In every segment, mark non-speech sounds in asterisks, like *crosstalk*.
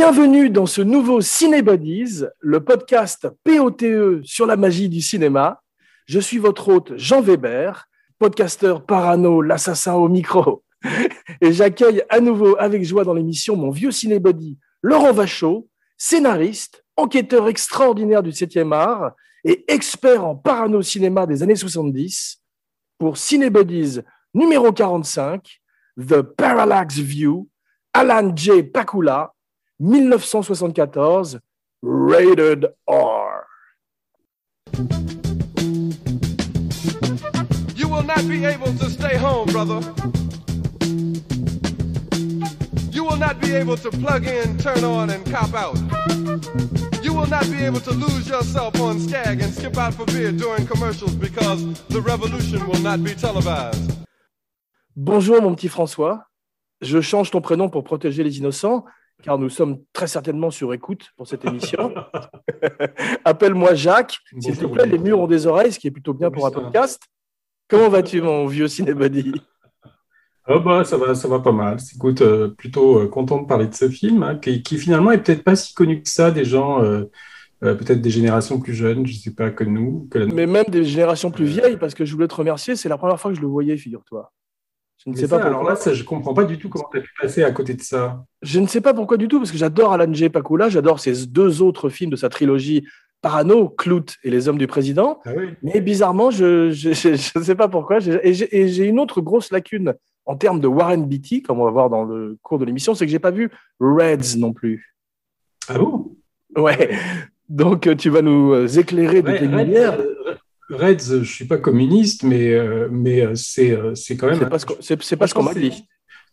Bienvenue dans ce nouveau Cinébodies, le podcast POTE sur la magie du cinéma. Je suis votre hôte Jean Weber, podcasteur parano, l'assassin au micro. *laughs* Et j'accueille à nouveau avec joie dans l'émission mon vieux cinébody Laurent Vachaud, scénariste, enquêteur extraordinaire du 7e art et expert en parano-cinéma des années 70 pour Cinébodies numéro 45, The Parallax View, Alan J. Pakula, 1974, Rated R. You will not be able to stay home, brother. You will not be able to plug in, turn on, and cop out. You will not be able to lose yourself on Skag and skip out for beer during commercials because the revolution will not be televised. Bonjour mon petit François. Je change ton prénom pour protéger les innocents, car nous sommes très certainement sur écoute pour cette émission. *laughs* Appelle-moi Jacques. S'il te plaît, les murs ont des oreilles, ce qui est plutôt bien pour un podcast. Comment vas-tu, mon vieux cinébody? Oh bah, ça, va, ça va pas mal. Écoute, euh, plutôt euh, content de parler de ce film, hein, qui, qui, finalement est peut-être pas si connu que ça des gens, euh, peut-être des générations plus jeunes, je sais pas, que nous. Que la... Mais même des générations plus vieilles, parce que je voulais te remercier, c'est la première fois que je le voyais, figure-toi. Je ne sais ça, pas pourquoi. Alors là, ça, je comprends pas du tout comment tu as pu passer à côté de ça. Je ne sais pas pourquoi du tout, parce que j'adore Alan J. Pakula, j'adore ces deux autres films de sa trilogie Parano, Clout et Les Hommes du Président. Ah oui. Mais bizarrement, je ne sais pas pourquoi. Et j'ai une autre grosse lacune en termes de Warren Beatty, comme on va voir dans le cours de l'émission, c'est que j'ai pas vu Reds non plus. Ah bon? Ouais. Donc tu vas nous éclairer de tes lumières. Reds, je suis pas communiste, mais, euh, mais c'est, c'est quand même. C'est pas ce qu'on, ce m'a dit.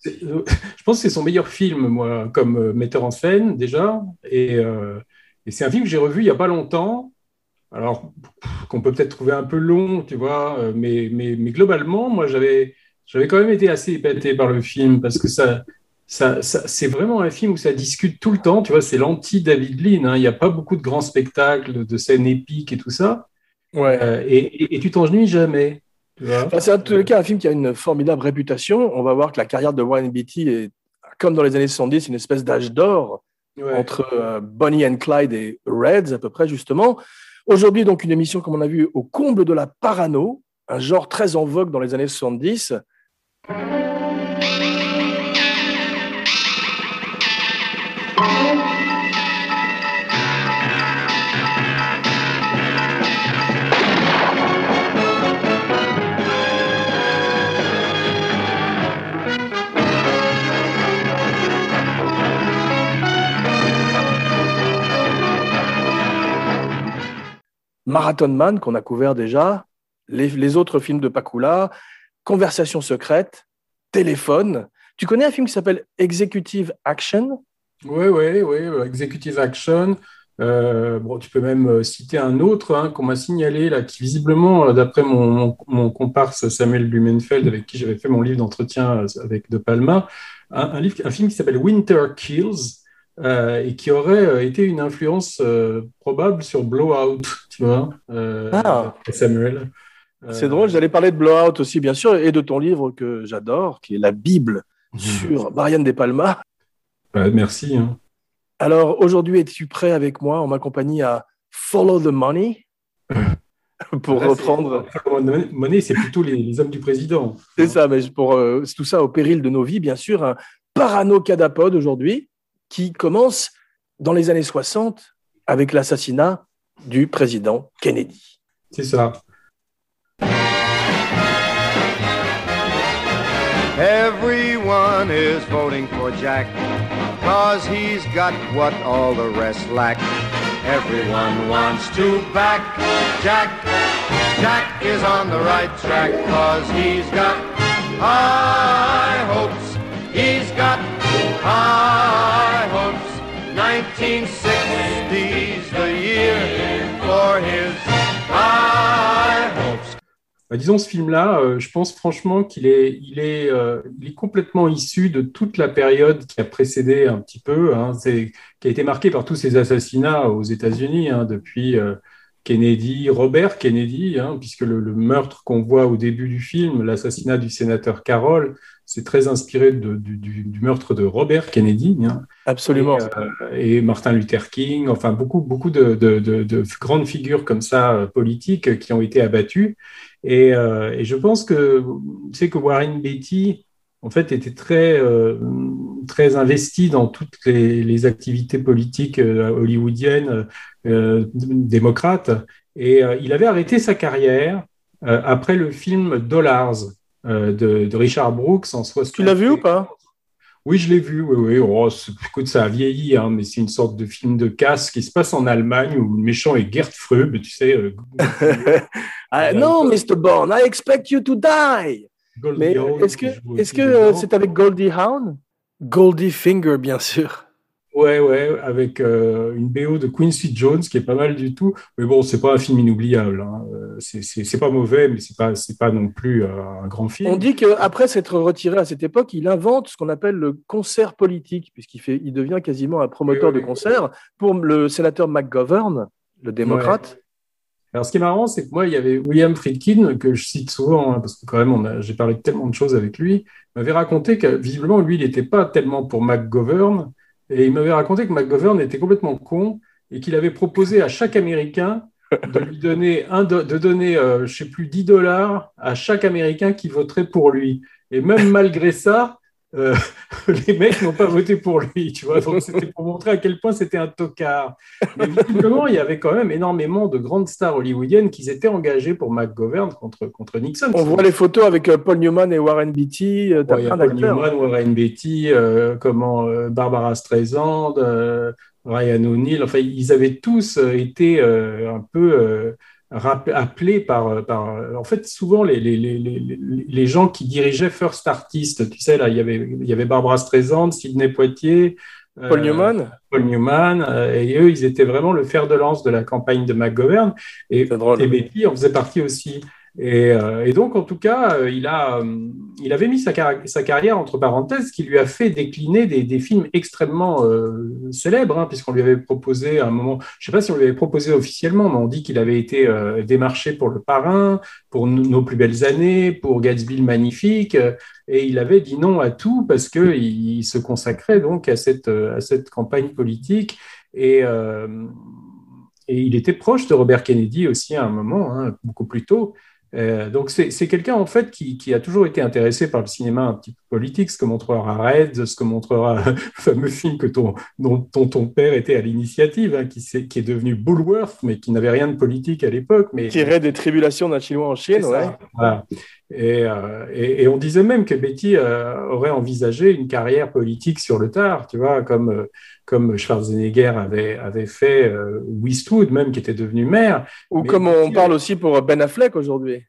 Je pense que c'est son meilleur film, moi, comme euh, metteur en scène, déjà. Et, euh, et c'est un film que j'ai revu il y a pas longtemps. Alors, qu'on peut peut-être trouver un peu long, tu vois, mais, mais, mais globalement, moi, j'avais, j'avais quand même été assez épaté par le film parce que ça, ça, ça, c'est vraiment un film où ça discute tout le temps. Tu vois, c'est l'anti-David Lean. Hein. Il n'y a pas beaucoup de grands spectacles, de scènes épiques et tout ça. Ouais. Euh, et, et, et, tu t'ennuies jamais. Enfin, c'est en tous les cas un film qui a une formidable réputation. On va voir que la carrière de Warren Beatty est, comme dans les années 70, une espèce d'âge d'or ouais. entre euh, Bonnie and Clyde et Reds, à peu près, justement. Aujourd'hui, donc, une émission, comme on a vu, au comble de la parano, un genre très en vogue dans les années 70. Marathon Man, qu'on a couvert déjà, les, autres films de Pakula, Conversation secrète, Téléphone. Tu connais un film qui s'appelle Executive Action? Oui, oui, oui, Executive Action. Euh, bon, tu peux même citer un autre hein, qu'on m'a signalé, qui visiblement, d'après mon, mon, comparse Samuel Blumenfeld, avec qui j'avais fait mon livre d'entretien avec De Palma, un film qui s'appelle Winter Kills, euh, et qui aurait euh, été une influence euh, probable sur Blowout, *laughs* tu vois, ah. Samuel. C'est drôle, j'allais parler de Blowout aussi, bien sûr, et de ton livre que j'adore, qui est la Bible mmh. sur Brian De Palma. Bah, merci. Hein. Alors, aujourd'hui, es-tu prêt avec moi en ma compagnie à Follow the Money? *laughs* Pour Là, reprendre. Money, c'est plutôt les, les, hommes du président. C'est ça, mais pour euh, tout ça au péril de nos vies, bien sûr. Un parano-cadapode aujourd'hui qui commence dans les années 60 avec l'assassinat du président Kennedy. C'est ça. Everyone is voting for Jack, cause he's got what all the rest lack. Everyone wants to back Jack. Jack is on the right track, cause he's got high hopes. He's got high hopes. 1960's the year for his high hopes. Bah, disons, ce film-là, euh, je pense franchement qu'il euh, est complètement issu de toute la période qui a précédé un petit peu, hein, qui a été marquée par tous ces assassinats aux États-Unis hein, depuis, euh, Kennedy, Robert Kennedy, hein, puisque le, le meurtre qu'on voit au début du film, l'assassinat du sénateur Carroll, c'est très inspiré de- du, du- du meurtre de Robert Kennedy. hein. Absolument. Et, euh, et Martin Luther King, enfin beaucoup, beaucoup de, de- de- de grandes figures comme ça euh, politiques qui ont été abattues. Et, euh, et je pense que, sais que Warren Beatty, en fait, était très, euh, très investi dans toutes les, les activités politiques euh, hollywoodiennes euh, démocrates. Et il avait arrêté sa carrière après le film Dollars de, de Richard Brooks en 60. Tu l'as vu ou pas? Oui, je l'ai vu. Oui, oui. Oh, écoute, ça a vieilli, hein, mais c'est une sorte de film de casse qui se passe en Allemagne où le méchant est Gerd Fröbe, tu sais. euh, *laughs* Ah, Non, Mr. Bourne, I expect you to die. Goldie Mais est-ce que euh, c'est avec Goldie Hawn? Goldie Finger, bien sûr. Ouais, ouais, avec euh, une BO de Quincy Jones qui est pas mal du tout. Mais bon, c'est pas un film inoubliable. hein. Euh, C'est- pas mauvais, mais c'est pas, c'est pas non plus euh, un grand film. On dit qu'après s'être retiré à cette époque, il invente ce qu'on appelle le concert politique, puisqu'il fait, il devient quasiment un promoteur de concert pour le sénateur McGovern, le démocrate. Alors, ce qui est marrant, c'est que moi, il y avait William Friedkin, que je cite souvent, hein, parce que quand même, j'ai parlé de tellement de choses avec lui, m'avait raconté que visiblement, lui, il n'était pas tellement pour McGovern, et il m'avait raconté que McGovern était complètement con, et qu'il avait proposé à chaque Américain de lui donner, un de donner euh, je sais plus, 10 dollars à chaque Américain qui voterait pour lui. Et même malgré ça, euh, *laughs* les mecs n'ont pas voté pour lui, tu vois. Donc, c'était pour montrer à quel point c'était un tocard. Mais visiblement, il y avait quand même énormément de grandes stars hollywoodiennes qui s'étaient engagées pour McGovern contre, contre Nixon. On voit les photos avec euh, Paul Newman et Warren Beatty. euh, Ouais, il y a plein Paul. Newman, Warren Beatty, euh, comment, euh, Barbara Streisand, Ryan O'Neill. Enfin, ils avaient tous été un peu appelés par, par. En fait, souvent, les, les, les, les, gens qui dirigeaient First Artist, tu sais, là, il y avait, il y avait Barbara Streisand, Sidney Poitier. Paul euh, Newman Paul Newman, euh, et eux, ils étaient vraiment le fer de lance de la campagne de McGovern. Et, et Betty en faisait partie aussi. Et, euh, et donc, en tout cas, euh, il, a, euh, il avait mis sa, car- sa carrière entre parenthèses, qui lui a fait décliner des, films extrêmement célèbres, hein, puisqu'on lui avait proposé un moment, je ne sais pas si on lui avait proposé officiellement, mais on dit qu'il avait été démarché pour Le Parrain, pour Nos plus belles années, pour Gatsby le Magnifique, et il avait dit non à tout parce qu'il il se consacrait donc à cette, à cette campagne politique. Et, et il était proche de Robert Kennedy aussi à un moment, hein, beaucoup plus tôt. Euh, donc c'est quelqu'un en fait qui, qui a toujours été intéressé par le cinéma un petit peu politique, ce que montrera Red, ce que montrera *laughs* le fameux film que ton, dont, dont ton père était à l'initiative, hein, qui, s'est- qui est devenu Bullworth, mais qui n'avait rien de politique à l'époque. Mais Tiré des tribulations d'un Chinois en Chine, ouais. voilà. Et, euh, et, et on disait même que Betty euh, aurait envisagé une carrière politique sur le tard, tu vois, comme, euh, comme Schwarzenegger avait, avait fait Westwood, même qui était devenu maire. Ou Mais comme on parle aussi pour Ben Affleck aujourd'hui.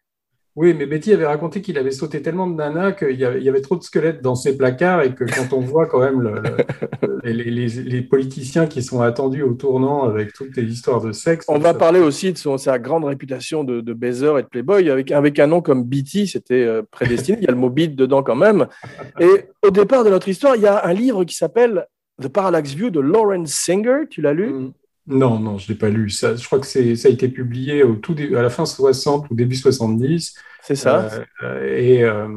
Oui, mais Betty avait raconté qu'il avait sauté tellement de nanas qu'il y y avait trop de squelettes dans ses placards et que quand on voit quand même le- le- *laughs* les, les- les politiciens qui sont attendus au tournant avec toutes les histoires de sexe. On va ça- parler aussi de son, sa grande réputation de, de baiser et de playboy. Avec, avec un nom comme Beatty, c'était euh, prédestiné. Il y a le mot beat dedans quand même. Et au départ de notre histoire, il y a un livre qui s'appelle The Parallax View de Lawrence Singer. Tu l'as lu? Mm. Non, non, je ne l'ai pas lu. Ça, je crois que c'est, ça a été publié au tout dé- à la fin 60 ou début 70. C'est ça Euh, euh, et, euh,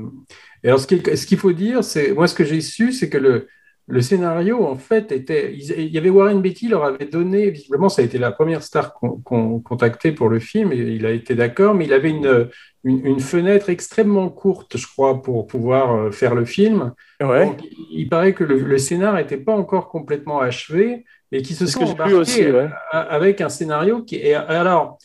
et alors, ce qui- ce qu'il faut dire, c'est moi, ce que j'ai su, c'est que le, le scénario, en fait, était. Il y avait Warren Beatty leur avait donné, visiblement, ça a été la première star qu'on qu'on contactait pour le film, et il a été d'accord, mais il avait une, une, une fenêtre extrêmement courte, je crois, pour pouvoir euh, faire le film. Ouais. Donc, il, il paraît que le, le scénar n'était pas encore complètement achevé et qui se sont embarqués aussi, ouais. a- avec un scénario qui est alors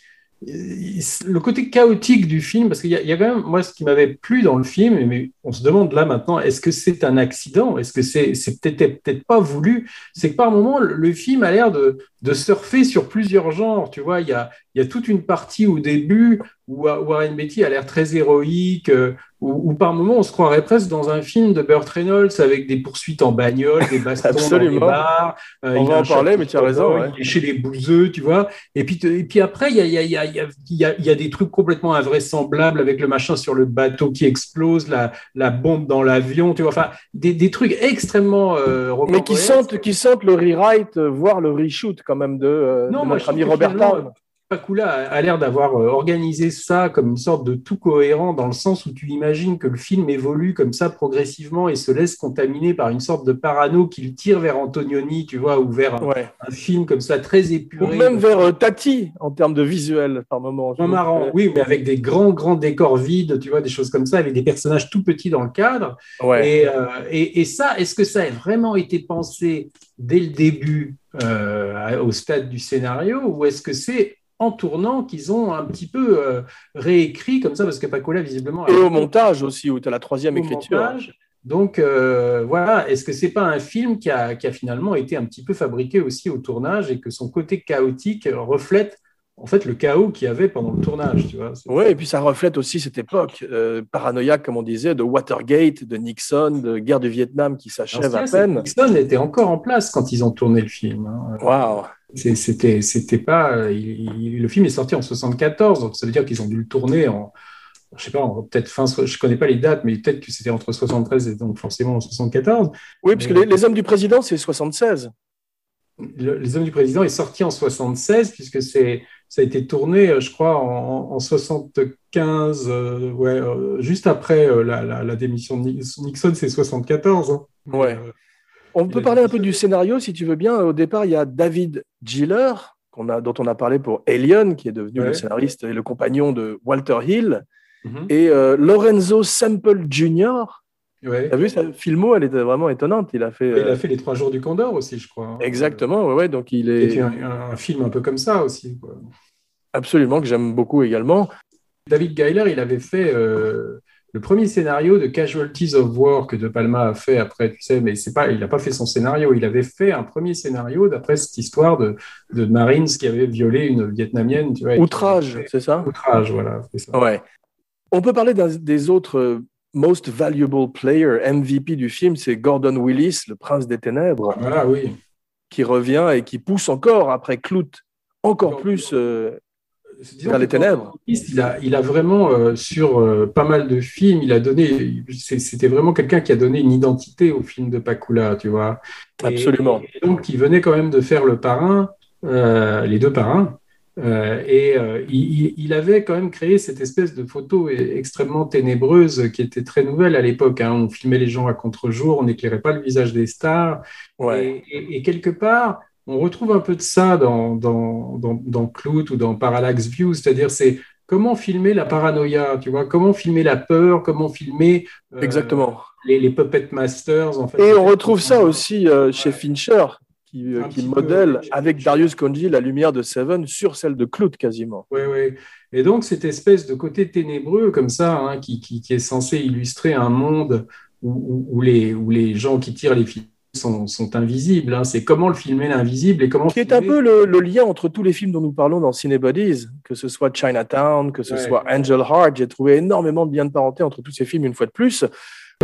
le côté chaotique du film parce qu'il y, y a quand même moi ce qui m'avait plu dans le film mais on se demande là maintenant est-ce que c'est un accident? Est-ce que c'est c'est peut-être peut-être pas voulu? C'est que par moment le, le film a l'air de, de surfer sur plusieurs genres tu vois il y a il y a toute une partie au début où Warren Beatty a l'air très héroïque euh, où, où par moment on se croirait presque dans un film de Burt Reynolds avec des poursuites en bagnole des bastons dans les Absolument. bars euh, On va en parler, mais tu as raison, ouais. il est chez les bouseux, tu vois. Et puis, et puis après, il y a, y, a, y a des trucs complètement invraisemblables avec le machin sur le bateau qui explose, la, la bombe dans l'avion, tu vois. Enfin, des, des trucs extrêmement euh, Mais qui sentent, qui sentent le rewrite, euh, voire le reshoot quand même de, euh, Non, de moi, notre ami Robert Town. Pakula a, l'air d'avoir euh, organisé ça comme une sorte de tout cohérent dans le sens où tu imagines que le film évolue comme ça progressivement et se laisse contaminer par une sorte de parano qui le tire vers Antonioni, tu vois, ou vers un, Ouais. un film comme ça très Ou épuré. même vers euh, Tati en termes de visuel par moment. Moins marrant, oui, mais avec des grands, grands décors vides, tu vois, des choses comme ça, avec des personnages tout petits dans le cadre. Ouais. Et, euh, et, et ça, est-ce que ça a vraiment été pensé dès le début euh, au stade du scénario ou est-ce que c'est en tournant qu'ils ont un petit peu euh, réécrit comme ça parce que Pacola visiblement a- Et au montage aussi, où tu as la troisième écriture. montage. Donc euh, voilà, est-ce que c'est pas un film qui a, qui a finalement été un petit peu fabriqué aussi au tournage et que son côté chaotique reflète en fait le chaos qu'il y avait pendant le tournage, tu vois Oui, et puis ça reflète aussi cette époque euh, paranoïaque, comme on disait, de Watergate, de Nixon, de guerre du Vietnam qui s'achève à peine. Nixon était encore en place quand ils ont tourné le film. hein. Waouh. C'était, c'était pas. euh, il- il- le film est sorti en 74, donc ça veut dire qu'ils ont dû le tourner en. Je sais pas, peut-être fin. Je connais pas les dates, mais peut-être que c'était entre 73 et donc forcément en 74. Oui, parce que les, les hommes du président, c'est 76. Le- Les Hommes du Président est sorti en 76 puisque c'est ça a été tourné, euh, je crois, en, en 75, euh, ouais, euh, juste après euh, la, la- la démission de Nix- Nixon, c'est 74. hein. Ouais. Euh, On peut parler un peu du scénario, si tu veux bien. Au départ, il y a David Giller, a, dont on a parlé pour Alien, qui est devenu Ouais. le scénariste et le compagnon de Walter Hill, mhm. et euh, Lorenzo Semple Jr. Ouais. Tu as vu sa filmo, elle était vraiment étonnante. Il a fait. Il euh, a fait les Trois Jours du Condor aussi, je crois. hein. Exactement, ouais, ouais, donc il C'était est un, un- un film un peu comme ça aussi. quoi. absolument que j'aime beaucoup également. David Geiler, il avait fait euh, le premier scénario de Casualties of War que De Palma a fait après, tu sais, mais c'est pas, il n'a pas fait son scénario. Il avait fait un premier scénario d'après cette histoire de, de Marines qui avait violé une Vietnamienne. Tu vois, Outrage, c'est ça? Outrage, voilà. ça. Ouais. On peut parler des autres euh, Most Valuable Player, MVP du film, c'est Gordon Willis, le prince des ténèbres, Voilà, oui. qui revient et qui pousse encore après Clout, encore Encore plus. euh, Vers les ténèbres. Il a, il a vraiment, euh, sur euh, pas mal de films, il a donné, c'était vraiment quelqu'un qui a donné une identité au film de Pakula, tu vois. Absolument. Et, donc, il venait quand même de faire le parrain, euh, les deux parrains, et il, avait quand même créé cette espèce de photo e- extrêmement ténébreuse qui était très nouvelle à l'époque. hein. On filmait les gens à contre-jour, on n'éclairait pas le visage des stars. ouais. Et quelque part, on retrouve un peu de ça dans, dans, dans, dans Clout ou dans Parallax View, c'est-à-dire c'est comment filmer la paranoïa, tu vois, comment filmer la peur, comment filmer euh, Exactement. les, les puppet masters. En fait, Et on retrouve ça aussi euh, chez Fincher, qui, euh, qui peu, modèle avec. Darius Konji la lumière de Seven sur celle de Clout quasiment. Oui, oui. Et donc, cette espèce de côté ténébreux comme ça, hein, qui, qui, qui est censé illustrer un monde où, où- où les, où les gens qui tirent les films sont, sont invisibles. hein. C'est comment le filmer l'invisible et comment Qui est un peu le, le lien entre tous les films dont nous parlons dans Cinebodies, que ce soit Chinatown, que ce Ouais. soit Angel Heart. J'ai trouvé énormément de liens de parenté entre tous ces films une fois de plus.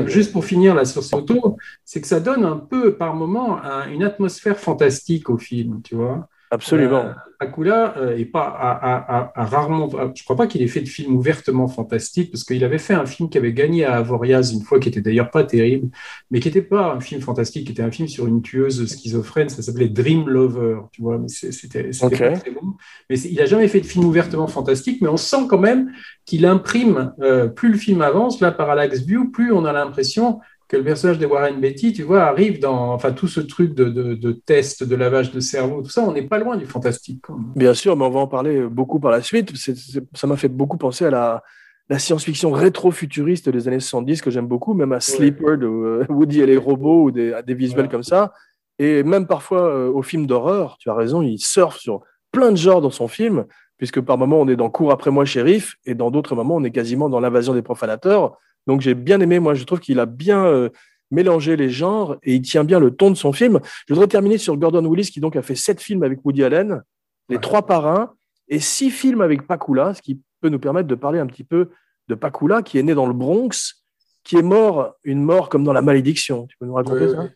Juste pour finir là sur ce photo, c'est que ça donne un peu par moment un- une atmosphère fantastique au film, tu vois. Absolument. Euh, Akula euh, est pas a, a- a- a rarement. Je crois pas qu'il ait fait de film ouvertement fantastique parce qu'il avait fait un film qui avait gagné à Avoriaz une fois, qui était d'ailleurs pas terrible, mais qui n'était pas un film fantastique, qui était un film sur une tueuse schizophrène. Ça s'appelait Dream Lover, tu vois. Mais c'était c'était Ok. pas très bon. Mais il a jamais fait de film ouvertement fantastique, mais on sent quand même qu'il imprime. euh, plus le film avance, là, Parallax View, plus on a l'impression que le personnage de Warren Beatty, tu vois, arrive dans enfin, tout ce truc de, de, de test, de lavage de cerveau, tout ça, on n'est pas loin du fantastique. quand même. Bien sûr, mais on va en parler beaucoup par la suite. Ça m'a fait beaucoup penser à la, la science-fiction rétro-futuriste des années 70 que j'aime beaucoup, même à Sleeper de euh, Woody et les robots ou des, à des visuels Voilà. comme ça. Et même parfois euh, aux films d'horreur, tu as raison, il surfe sur plein de genres dans son film, puisque par moments on est dans Cours après moi, shérif, et dans d'autres moments on est quasiment dans l'invasion des profanateurs. Donc j'ai bien aimé, moi je trouve qu'il a bien euh, mélangé les genres et il tient bien le ton de son film. Je voudrais terminer sur Gordon Willis, qui donc a fait sept films avec Woody Allen, les Ouais. trois parrains, et six films avec Pakula, ce qui peut nous permettre de parler un petit peu de Pakula, qui est né dans le Bronx, qui est mort, une mort comme dans La Malédiction. Tu peux nous raconter Oui, ça? oui.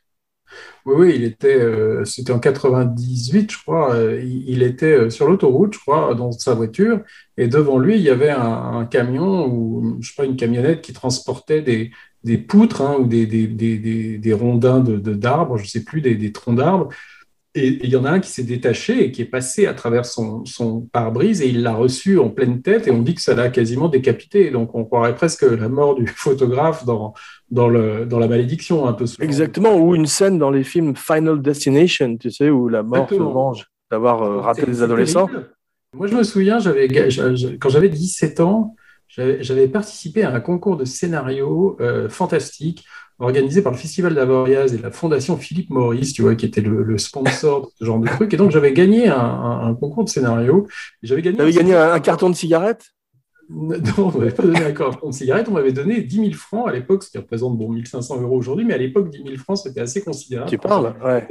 Oui, oui, il était, euh, c'était en 98, je crois. euh, il, était euh, sur l'autoroute, je crois, dans sa voiture, et devant lui, il y avait un, camion ou, je sais pas, une camionnette qui transportait des, des poutres hein, ou des, des, des, des, rondins de, d'arbres, je sais plus, des, troncs d'arbres. et il y en a un qui s'est détaché et qui est passé à travers son, son pare-brise et il l'a reçu en pleine tête et on dit que ça l'a quasiment décapité. Donc on croirait presque la mort du *laughs* photographe dans, dans, le, dans la malédiction un peu. souvent. Exactement, ou une scène dans les films Final Destination, tu sais, où la mort se venge d'avoir euh, raté les adolescents. terrible. Moi, je me souviens, j'avais, quand j'avais 17 ans, j'avais participé à un concours de scénario euh, fantastique organisé par le Festival d'Avoriaz et la Fondation Philippe Maurice, tu vois, qui était le, le sponsor de ce genre de truc. Et donc, j'avais gagné un, un- un concours de scénario. J'avais gagné avais gagné un, un carton de cigarettes? Non, on m'avait pas donné un carton de cigarette, on m'avait donné 10 000 francs à l'époque, ce qui représente bon, 1500 euros aujourd'hui, mais à l'époque, 10 000 francs, c'était assez considérable. Tu parles, ouais.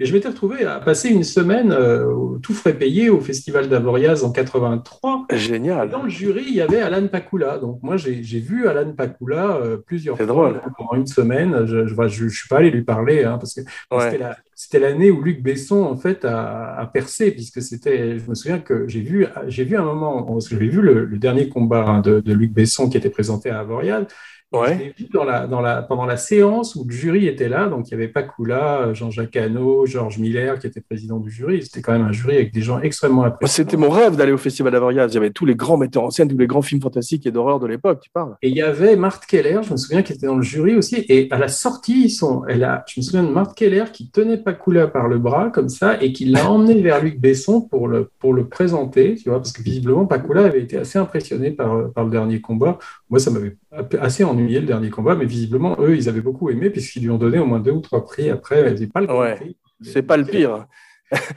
Et je m'étais retrouvé à passer une semaine, euh, tout frais payé, au Festival d'Avoriaz en 83. Et Génial. dans le jury, il y avait Alan Pakula. Donc moi, j'ai vu Alan Pakula euh, plusieurs C'est fois drôle. pendant une semaine. Je ne suis pas allé lui parler, hein, parce que Ouais. c'était la- c'était l'année où Luc Besson en fait a, percé, puisque c'était. Je me souviens que j'ai vu, j'ai vu un moment, j'avais vu le, dernier combat de, de Luc Besson qui était présenté à Avoriaz. Ouais. Je l'ai vu dans la, dans la, pendant la séance où le jury était là, donc il y avait Pakula, Jean-Jacques Hano, Georges Miller qui était président du jury. C'était quand même un jury avec des gens extrêmement appréciés. C'était mon rêve d'aller au Festival d'Avoriaz. Il y avait tous les grands metteurs en scène, tous les grands films fantastiques et d'horreur de l'époque, tu parles. Et il y avait Marthe Keller, je me souviens, qui était dans le jury aussi. Et à la sortie, ils sont, elle a, je me souviens de Marthe Keller qui tenait Pakula par le bras, comme ça, et qui l'a emmené *laughs* vers Luc Besson pour le, pour le présenter, tu vois, parce que visiblement, Pakula avait été assez impressionné par, par le dernier combat. Moi, ça m'avait assez ennuyé le dernier combat, mais visiblement, eux, ils avaient beaucoup aimé, puisqu'ils lui ont donné au moins deux ou trois prix après. Pas le Ouais. C'est pas le pire.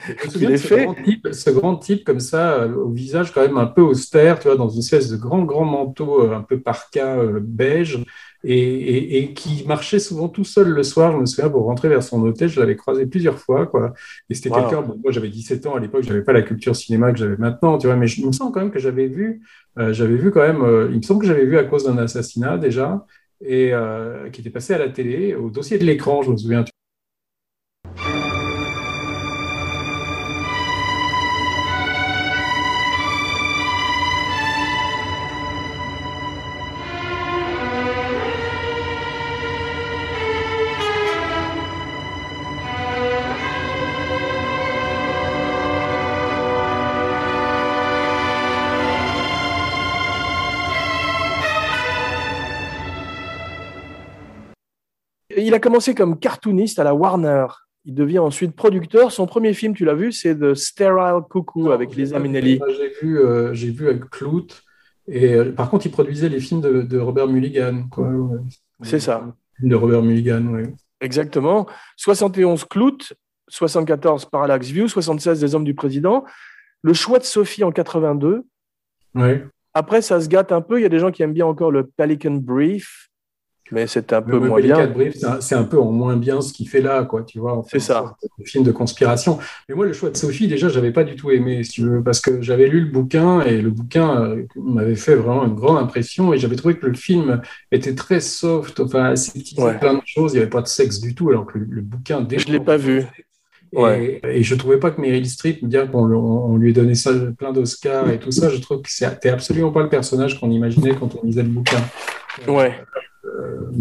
Je me souviens Il de est ce fait. grand, type, ce grand type comme ça, euh, au visage quand même un peu austère, tu vois, dans une espèce de grand, grand manteau euh, un peu parka euh, beige, et, et- et qui marchait souvent tout seul le soir, je me souviens, pour rentrer vers son hôtel, je l'avais croisé plusieurs fois, quoi. Et c'était Wow. quelqu'un, bon, moi j'avais 17 ans à l'époque, j'avais pas la culture cinéma que j'avais maintenant, tu vois, mais je, il me semble quand même que j'avais vu, euh, j'avais vu quand même, euh, il me semble que j'avais vu à cause d'un assassinat déjà, et euh, qui était passé à la télé, au dossier de l'écran, je me souviens. Il a commencé comme cartooniste à la Warner. Il devient ensuite producteur. Son premier film, tu l'as vu, c'est The Sterile Cuckoo avec Lisa Minnelli. J'ai vu, euh, j'ai vu avec Clout. Et euh, par contre, il produisait les films de, de Robert Mulligan. quoi, ouais. C'est ça. De Robert Mulligan, oui. Exactement. 71 Clout, 74 Parallax View, 76 Des Hommes du Président. Le choix de Sophie en 82. Ouais. Après, ça se gâte un peu. Il y a des gens qui aiment bien encore le Pelican Brief, mais c'est un peu Le moins bien. C'est un, un peu en moins bien ce qu'il fait là, quoi, tu vois. C'est ça. de film de conspiration. Mais moi, le choix de Sophie, déjà, j'avais pas du tout aimé, si tu veux, parce que j'avais lu le bouquin et le bouquin euh, m'avait fait vraiment une grande impression et j'avais trouvé que le film était très soft, enfin, aseptisé Ouais. plein de choses. Il n'y avait pas de sexe du tout, alors que le, le bouquin. Je l'ai pas vu. Et, Ouais. et je trouvais pas que Meryl Streep, bien qu'on lui ait donné ça, plein d'Oscars et tout ça, je trouve que c'était absolument pas le personnage qu'on imaginait quand on lisait le bouquin. Ouais.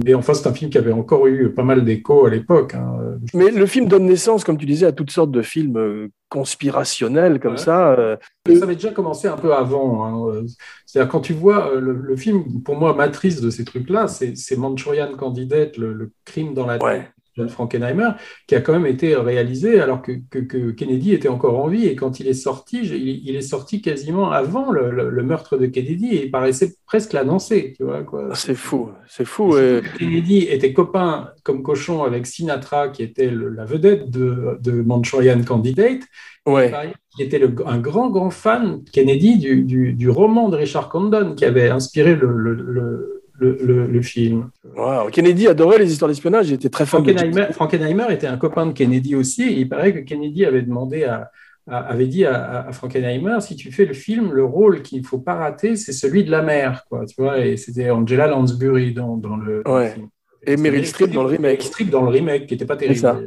Mais enfin, c'est un film qui avait encore eu pas mal d'écho à l'époque. hein. Mais le film donne naissance, comme tu disais, à toutes sortes de films euh, conspirationnels comme Ouais. ça. euh, Ça avait déjà commencé un peu avant. hein. C'est-à-dire, quand tu vois euh, le, le film, pour moi, matrice de ces trucs-là, c'est c'est Manchurian Candidate, le, le crime dans la Ouais. John Frankenheimer, qui a quand même été réalisé alors que, que- que Kennedy était encore en vie. Et quand il est sorti, il, il est sorti quasiment avant le, le- le meurtre de Kennedy et il paraissait presque l'annoncer. Tu vois, quoi. C'est fou, c'est fou. Kennedy était copain comme cochon avec Sinatra, qui était le- la vedette de, de Manchurian Candidate, ouais. qui était le- un grand, grand fan, Kennedy, du, du- du roman de Richard Condon, qui avait inspiré le, le- le- le- le- le film. Wow. Kennedy adorait les histoires d'espionnage. Il était très fan de Frankenheimer, Frankenheimer était un copain de Kennedy aussi, et il paraît que Kennedy avait demandé à, avait dit à, à Frankenheimer, si tu fais le film, le rôle qu'il ne faut pas rater, c'est celui de la mère, quoi, tu vois, et c'était Angela Lansbury dans, dans le, Ouais. film. Et Meryl Streep dans le remake. Meryl Streep dans le remake, qui n'était pas terrible. ça.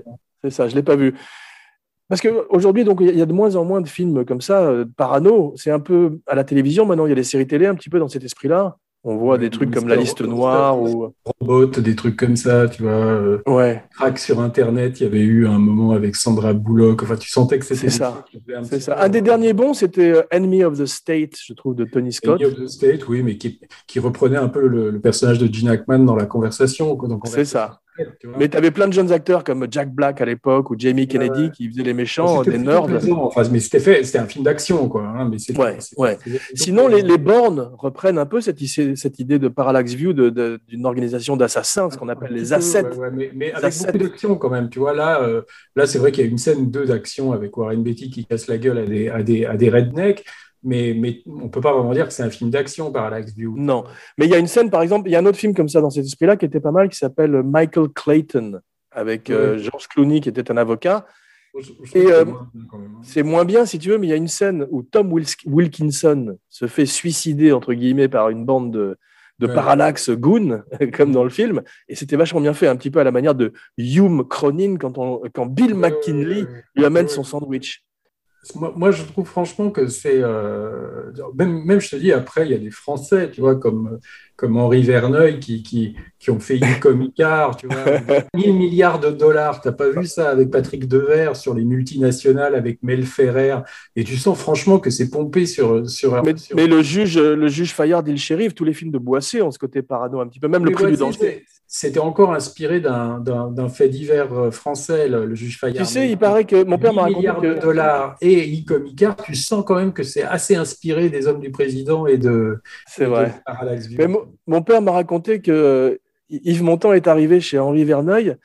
C'est ça, je l'ai pas vu. Parce qu'aujourd'hui, donc, il y a- il y a de moins en moins de films comme ça, euh, parano. C'est un peu à la télévision maintenant, il y a des séries télé un petit peu dans cet esprit-là. On voit des trucs comme la liste noire ou Robot, des trucs comme ça, tu vois. euh, ouais, Crack sur Internet, il y avait eu un moment avec Sandra Bullock. Enfin, tu sentais que c'était ça. c'est ça. Un des derniers bons, c'était euh, Enemy of the State, je trouve, de Tony Scott. Enemy of the State, oui, mais qui, qui reprenait un peu le, le personnage de Gene Hackman dans la conversation. C'est ça. Conversation, tu vois. Mais tu avais plein de jeunes acteurs comme Jack Black à l'époque ou Jamie Kennedy ouais. qui faisaient les méchants, des nerds. Enfin, mais c'était fait, c'était un film d'action, quoi. hein, mais Ouais, ouais. Sinon, les, les Bourne reprennent un peu cette, idée- cette idée de parallax view d'une organisation d'assassins, ce qu'on appelle les assets. mais, mais avec assets. beaucoup d'action quand même. Tu vois, là, euh, là c'est vrai qu'il y a une scène 2 d'action avec Warren Beatty qui casse la gueule à des, à des, à des rednecks, mais, mais on peut pas vraiment dire que c'est un film d'action, Parallax View. Non. Mais il y a une scène, par exemple, il y a un autre film comme ça dans cet esprit-là qui était pas mal, qui s'appelle Michael Clayton, avec euh. George Clooney qui était un avocat. Je- je trouve Et, euh, hein. C'est moins bien, si tu veux, mais il y a une scène où Tom Wilkinson se fait suicider, entre guillemets, par une bande de, de Ouais. parallax goons, *laughs* comme dans le film. Et c'était vachement bien fait, un petit peu à la manière de Hume Cronin quand, on, quand Bill McKinley lui amène son sandwich. Moi, moi, je trouve franchement que c'est. euh, même, même, je te dis, après, il y a des Français, tu vois, comme, comme Henri Verneuil, qui, qui, qui ont fait Icom Icar, tu vois, *laughs* 1000 milliards de dollars. T'as pas vu ça avec Patrick Devers sur les multinationales, avec Mel Ferrer. Et tu sens franchement que c'est pompé sur. sur, Mais, sur- mais le juge, le juge Fayard et le shérif, tous les films de Boissé ont ce côté parano un petit peu, même le prix du danger. C'était encore inspiré d'un fait divers euh, français, le, le juge Fayard. Tu sais, il paraît que mon père m'a 10 raconté milliards de que dollars et Icar, tu sens quand même que c'est assez inspiré des hommes du président et de. c'est de vrai. Mais mon, mon père m'a raconté que euh, Yves Montand est arrivé chez Henri Verneuil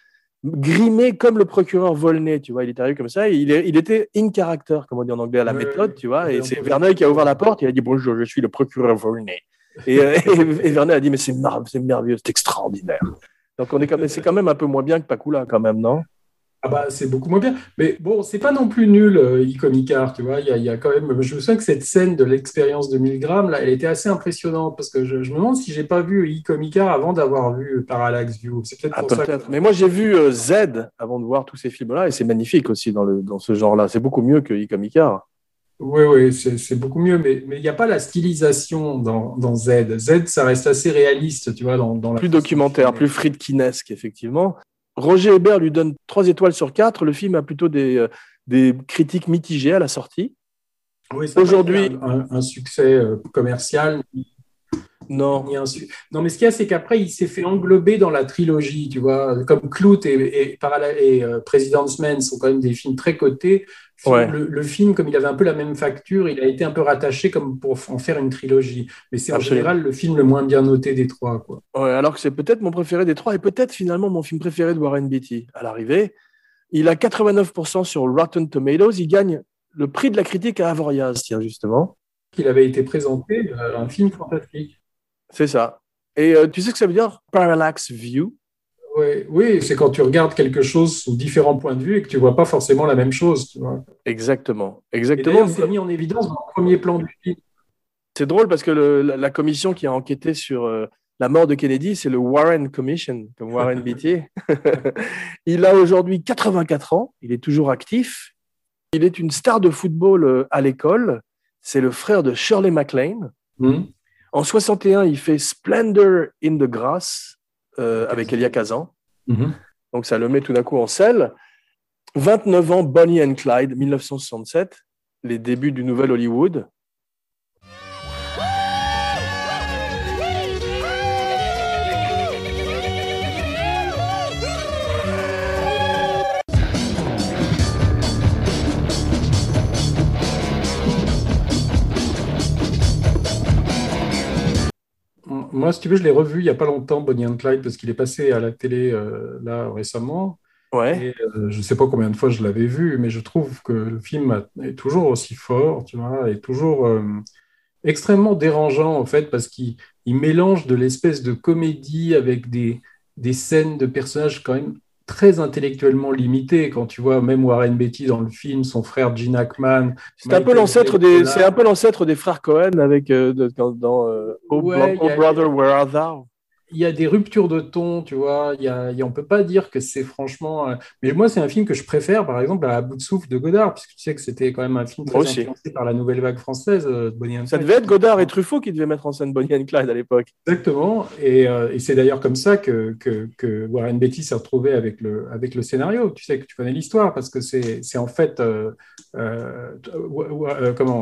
grimé comme le procureur Volney, tu vois, il est arrivé comme ça, et il, est- il était in character, comme on dit en anglais, à la méthode, tu vois, et c'est. Verneuil qui a ouvert la porte, il a dit bonjour, je suis le procureur Volney. Et, euh, *laughs* et, et Verneuil a dit mais c'est mar- merveilleux, c'est extraordinaire. Donc on est quand même, c'est quand même un peu moins bien que Pakula quand même, non? Ah bah c'est beaucoup moins bien. Mais bon, c'est pas non plus nul, euh, Icom Icar, tu vois. Il y, a, il y a quand même. Je me souviens que cette scène de l'expérience de Milgram, là, elle était assez impressionnante parce que je, je me demande si j'ai pas vu Icom Icar avant d'avoir vu Parallax View. C'est peut-être Ah, pour ça. peut-être. que- Mais moi j'ai vu euh, Z avant de voir tous ces films-là, et c'est magnifique aussi dans, le, dans ce genre-là. C'est beaucoup mieux que Icom Icar. Oui, oui, c'est beaucoup mieux, mais mais il n'y a pas la stylisation dans, dans Z. Z, ça reste assez réaliste, tu vois, dans, dans la plus documentaire, plus Friedkinesque, effectivement. Roger Hébert lui donne trois étoiles sur quatre. Le film a plutôt des, euh, des critiques mitigées à la sortie. Oui, Aujourd'hui- un succès euh, commercial, Non, ni un su- Non, mais ce qu'il y a, c'est qu'après, il s'est fait englober dans la trilogie, tu vois. Comme Clout et, et, et euh, President's Man sont quand même des films très cotés. Ouais. Le, le film, comme il avait un peu la même facture, il a été un peu rattaché comme pour en faire une trilogie. Mais c'est en général le film le moins bien noté des trois, quoi. Ouais, alors que c'est peut-être mon préféré des trois et peut-être finalement mon film préféré de Warren Beatty. À l'arrivée, il a 89% sur Rotten Tomatoes. Il gagne le prix de la critique à Avoriaz, tiens, justement. Il avait été présenté, euh, un film fantastique. C'est ça. Et euh, tu sais ce que ça veut dire Parallax View? Oui, c'est quand tu regardes quelque chose sous différents points de vue et que tu vois pas forcément la même chose, tu vois. Exactement. Exactement. c'est mis en évidence dans le premier plan du film. C'est drôle parce que le- la, la commission qui a enquêté sur euh, la mort de Kennedy, c'est le Warren Commission, comme Warren Beatty. *laughs* il a aujourd'hui 84 ans, il est toujours actif. Il est une star de football euh, à l'école. C'est le frère de Shirley MacLaine. Hmm. En 61, il fait Splendor in the Grass euh, avec Elia Kazan. Mhm. Donc ça le met tout d'un coup en selle. 29 ans, Bonnie and Clyde, 1967, les débuts du nouvel Hollywood. Moi, si tu veux, je l'ai revu il n'y a pas longtemps, Bonnie and Clyde, parce qu'il est passé à la télé euh, là récemment. Ouais. Et, euh, je ne sais pas combien de fois je l'avais vu, mais je trouve que le film est toujours aussi fort, tu vois, est toujours euh, extrêmement dérangeant en fait, parce qu'il il mélange de l'espèce de comédie avec des, des scènes de personnages quand même très intellectuellement limités. Quand tu vois même Warren Beatty dans le film, son frère Gene Hackman. C'est un peu l'ancêtre des, c'est un peu l'ancêtre des frères Cohen avec euh, de- dans, euh, oh, Ouais, Bro- Oh a- Brother Where Art Thou? Il y a des ruptures de ton, tu vois. Il y a, il y a- on peut pas dire que c'est franchement. euh, Mais moi, c'est un film que je préfère, par exemple, à Bout de souffle de Godard, puisque tu sais que c'était quand même un film très aussi. influencé par la nouvelle vague française euh, de Bonnie and Ça Clyde. devait être Godard et Truffaut qui devaient mettre en scène Bonnie and Clyde à l'époque. Exactement. Et, euh, et c'est d'ailleurs comme ça que, que, que Warren Beatty s'est retrouvé avec le, avec le scénario. Tu sais que tu connais l'histoire parce que c'est en fait comment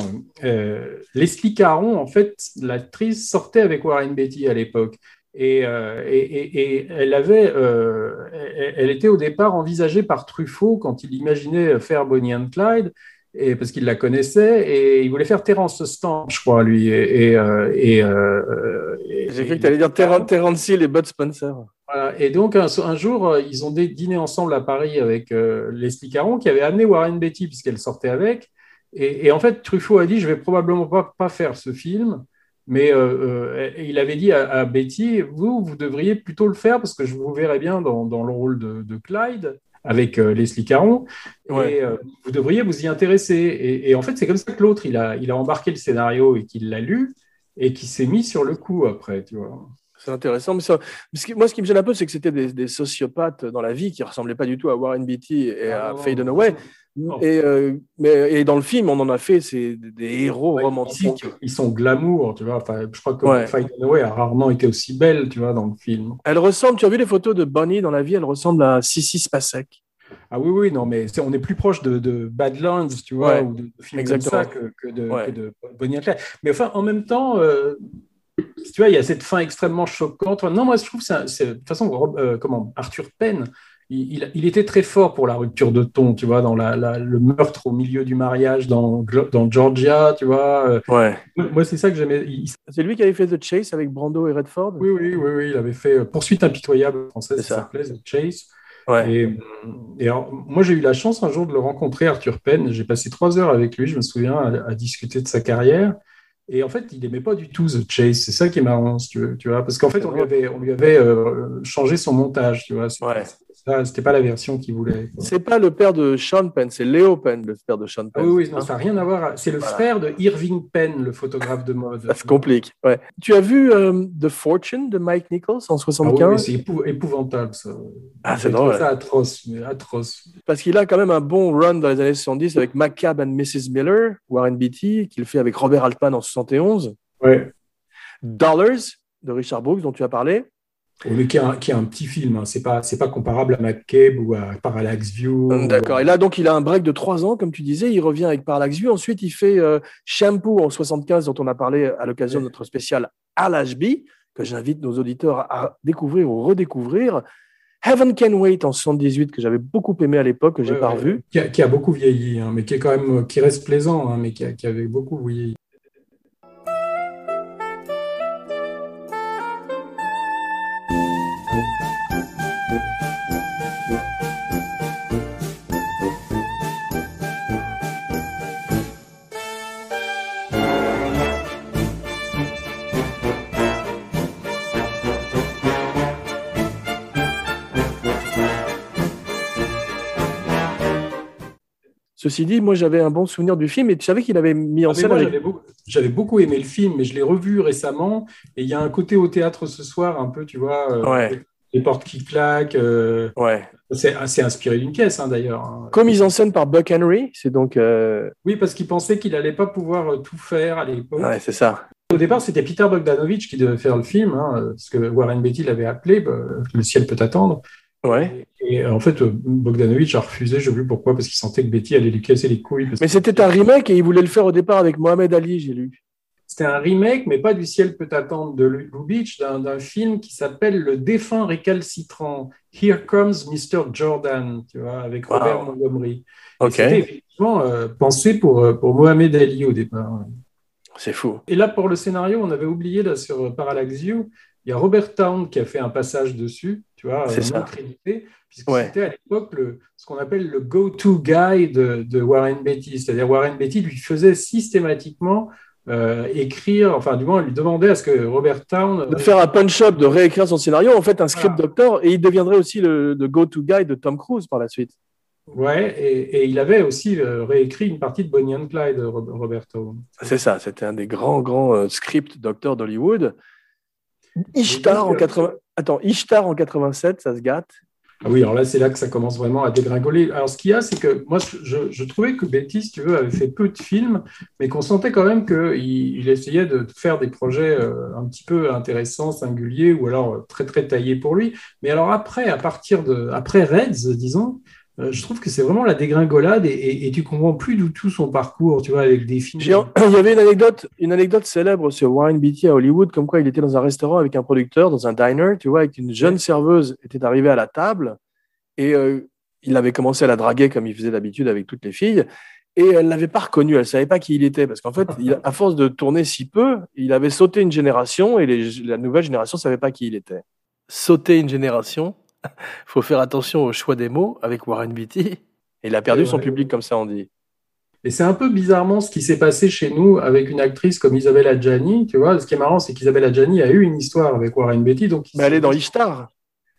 Leslie Caron, en fait, l'actrice sortait avec Warren Beatty à l'époque. Et, euh, et, et- et elle avait, euh, elle, était au départ envisagée par Truffaut quand il imaginait faire Bonnie and Clyde, et parce qu'il la connaissait, et il voulait faire Terence Stamp, je crois, lui. Et, euh, J'ai cru que tu allais dire Terence Hill et Bud Spencer. voilà. Et donc, un, un jour, ils ont dîné ensemble à Paris avec Leslie Caron, qui avait amené Warren Beatty, puisqu'elle sortait avec. Et, et en fait, Truffaut a dit Je vais probablement pas, pas faire ce film. Mais euh, euh, il avait dit à, à Betty Vous, vous devriez plutôt le faire, parce que je vous verrais bien dans, dans le rôle de, de Clyde avec euh, Leslie Caron. Ouais. Et euh, vous devriez vous y intéresser. Et, et en fait, c'est comme ça que l'autre, il a, il a embarqué le scénario et qu'il l'a lu et qui s'est mis sur le coup après, tu vois. C'est intéressant. Mais ça, moi, ce qui me gêne un peu, c'est que c'était des, des sociopathes dans la vie qui ressemblaient pas du tout à Warren Beatty et Ah, à Faye. Dunaway. Non. Et, euh, mais, et dans le film, on en a fait c'est des, héros Ouais, romantiques. Ils sont, ils sont glamour, tu vois. Enfin, je crois que Ouais. Faye Dunaway a rarement été aussi belle, tu vois, dans le film. Elle ressemble, tu as vu les photos de Bonnie dans la vie, elle ressemble à Sissy Spacek. Ah oui, oui, non, mais on est plus proche de, de Badlands, tu vois, Ouais, ou de, de films comme ça que, que de, Ouais. que de Bonnie and Clyde. Mais enfin, en même temps, euh, tu vois, il y a cette fin extrêmement choquante. Non, moi, je trouve que c'est, de toute façon, Rob- euh, comment, Arthur Penn, il, était très fort pour la rupture de ton, tu vois, dans la, la- le meurtre au milieu du mariage dans, Georgia, tu vois. euh, Ouais. Moi, c'est ça que j'aimais. Il- C'est lui qui avait fait The Chase avec Brando et Redford? Oui, oui, oui, oui, il avait fait euh, Poursuite impitoyable française, ça ça. s'appelait The Chase. Ouais. Et, et alors, moi, j'ai eu la chance un jour de le rencontrer, Arthur Penn. J'ai passé trois heures avec lui, je me souviens, à, à discuter de sa carrière. Et en fait, il n'aimait pas du tout The Chase. C'est ça qui est marrant, si tu veux. Tu vois, parce qu'en fait, on lui avait, on lui avait euh, changé son montage. Tu vois, Ouais. Ça, c'était pas la version qu'il voulait. C'est pas le père de Sean Penn, c'est Léo Penn, le père de Sean Ah Penn. oui, oui, non, Hein ça n'a rien à voir. C'est le Voilà. frère de Irving Penn, le photographe de mode. Ça se complique. Ouais. Tu as vu euh, The Fortune de Mike Nichols en Ah oui, 75 oui, c'est épou- épouvantable, ça. Ah, c'est drôle. ça atroce, mais atroce. Parce qu'il a quand même un bon run dans les années 70 avec McCabe and Mrs. Miller, Warren Beatty, qu'il fait avec Robert Altman en 71. Ouais. Dollars de Richard Brooks, dont tu as parlé. Mais qui est un, qui est un petit film, hein. c'est pas pas comparable à McCabe ou à Parallax View. Hum, D'accord. Et là, donc, il a un break de trois ans, comme tu disais. Il revient avec Parallax View. Ensuite, il fait euh, Shampoo en 75, dont on a parlé à l'occasion de notre spécial à l'HB, que j'invite nos auditeurs à découvrir ou redécouvrir. Heaven Can Wait en 78, que j'avais beaucoup aimé à l'époque, que j'ai Ouais, pas ouais. revu. Qui a, qui a beaucoup vieilli, hein, mais qui est quand même qui reste plaisant, hein, mais qui, a- qui avait beaucoup vieilli. Ceci dit, moi, j'avais un bon souvenir du film et tu savais qu'il avait mis en Ah, scène avec... j'avais beaucoup, j'avais beaucoup aimé le film, mais je l'ai revu récemment, et il y a un côté au théâtre ce soir, un peu, tu vois, euh, Ouais. les portes qui claquent. euh, Ouais. c'est c'est inspiré d'une pièce, hein, d'ailleurs. hein. Co-mise en scène par Buck Henry. C'est donc... euh, Oui, parce qu'il pensait qu'il allait pas pouvoir tout faire à l'époque. Ouais, c'est ça. Au départ, c'était Peter Bogdanovich qui devait faire le film, hein, parce que Warren Beatty l'avait appelé, bah, Le ciel peut attendre. Ouais. Et en fait, euh, Bogdanovich a refusé, je ne sais plus pourquoi, parce qu'il sentait que Betty allait lui casser les couilles. parce Mais c'était un remake et il voulait le faire au départ avec Mohamed Ali, j'ai lu. C'était un remake, mais pas du ciel peut attendre de Lou Beach, d'un film qui s'appelle Le défunt récalcitrant. Here comes Mr. Jordan, tu vois, avec Wow. Robert Montgomery. Et Ok. C'était effectivement euh, pensé pour, euh, pour Mohamed Ali au départ. C'est fou. Et là, pour le scénario, on avait oublié là, sur Parallax View, il y a Robert Town qui a fait un passage dessus, tu vois, C'est euh, ça. non crédité, puisque Ouais. c'était à l'époque le, ce qu'on appelle le go-to guy de, de Warren Beatty. C'est-à-dire Warren Beatty lui faisait systématiquement euh, écrire, enfin du moins lui demandait à ce que Robert Town... De faire un punch-up, de réécrire son scénario, en fait un script Voilà. doctor, et il deviendrait aussi le, le go-to guy de Tom Cruise par la suite. Ouais, et, et il avait aussi euh, réécrit une partie de Bonnie and Clyde, Ro- Robert Town. C'est ça, c'était un des grands, grands euh, script doctors d'Hollywood. Ishtar en 80... Attends, Ishtar en 87, ça se gâte. Ah oui, alors là, c'est là que ça commence vraiment à dégringoler. Alors, ce qu'il y a, c'est que moi, je, je, trouvais que Betty, si tu veux, avait fait peu de films, mais qu'on sentait quand même qu'il il essayait de faire des projets euh, un petit peu intéressants, singuliers, ou alors euh, très, très taillés pour lui. Mais alors après, à partir de, après Reds, disons, je trouve que c'est vraiment la dégringolade et, et, et, tu comprends plus du tout son parcours, tu vois, avec des films. *clears throat* Il y avait une anecdote, une anecdote célèbre sur Warren Beatty à Hollywood, comme quoi il était dans un restaurant avec un producteur, dans un diner, tu vois, avec une jeune serveuse était arrivée à la table et euh, il avait commencé à la draguer comme il faisait d'habitude avec toutes les filles. Et elle l'avait pas reconnu, elle savait pas qui il était, parce qu'en fait, il, à force de tourner si peu, il avait sauté une génération et les, la nouvelle génération savait pas qui il était. Sauter une génération, *laughs* faut faire attention au choix des mots avec Warren Beatty. Il a perdu son public, comme ça on dit. Et c'est un peu bizarrement ce qui s'est passé chez nous avec une actrice comme Isabelle Adjani. Tu vois, ce qui est marrant, c'est qu'Isabelle Adjani a eu une histoire avec Warren Beatty. Donc Mais elle est dans Ishtar.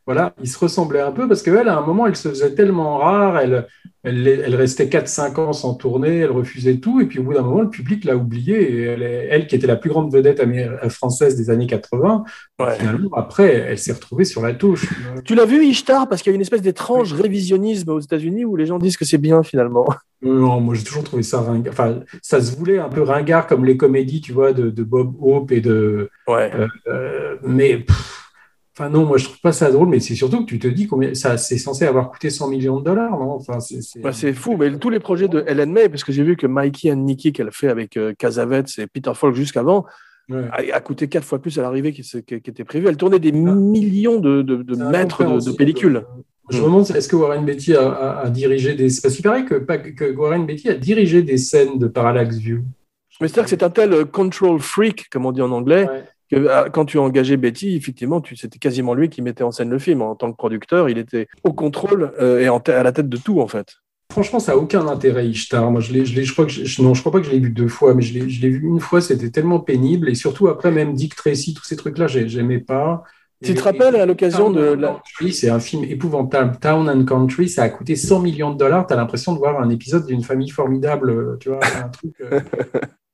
Voilà, ils se ressemblaient un peu parce qu'elle, à un moment, elle se faisait tellement rare, elle, elle, elle restait 4-5 ans sans tourner, elle refusait tout, et puis au bout d'un moment, le public l'a oubliée, et elle, elle, qui était la plus grande vedette française des années 80, ouais. finalement, après, elle s'est retrouvée sur la touche. Tu l'as vu, Ishtar, parce qu'il y a une espèce d'étrange révisionnisme aux États-Unis où les gens disent que c'est bien finalement. Non, moi j'ai toujours trouvé ça ringard. Enfin, ça se voulait un peu ringard comme les comédies, tu vois, de, de Bob Hope et de. Ouais. Euh, euh, mais. Pff, Enfin non, moi je trouve pas ça drôle, mais c'est surtout que tu te dis combien ça c'est censé avoir coûté 100 millions de dollars, non? Enfin c'est bah, fou, mais tous les projets de Ellen May, parce que j'ai vu que Mikey and Nicky qu'elle fait avec euh, Casavets et Peter Falk jusqu'avant, ouais. a, a, coûté quatre fois plus à l'arrivée qui, qui, était prévu. Elle tournait des ah. millions de, de, de mètres de, de, pellicules. Je me demande, est-ce que Warren Beatty a, a, a, dirigé des. Parce qu'il paraît que, que Warren Beatty a dirigé des scènes de Parallax View. Mais c'est-à-dire que c'est un tel euh, control freak, comme on dit en anglais, ouais que quand tu as engagé Betty, effectivement, c'était quasiment lui qui mettait en scène le film. En tant que producteur, il était au contrôle euh, et en à la tête de tout, en fait. Franchement, ça n'a aucun intérêt, Ishtar. Moi, je l'ai, je, je crois que je, non, je crois pas que je l'ai vu deux fois, mais je l'ai, vu une fois. C'était tellement pénible, et surtout après, même Dick Tracy, tous ces trucs-là, j'aimais pas. Tu te rappelles à l'occasion de la... Oui, c'est un film épouvantable. Town and Country, ça a coûté 100 millions de dollars. Tu as l'impression de voir un épisode d'une famille formidable, tu vois, un truc. Euh... *laughs*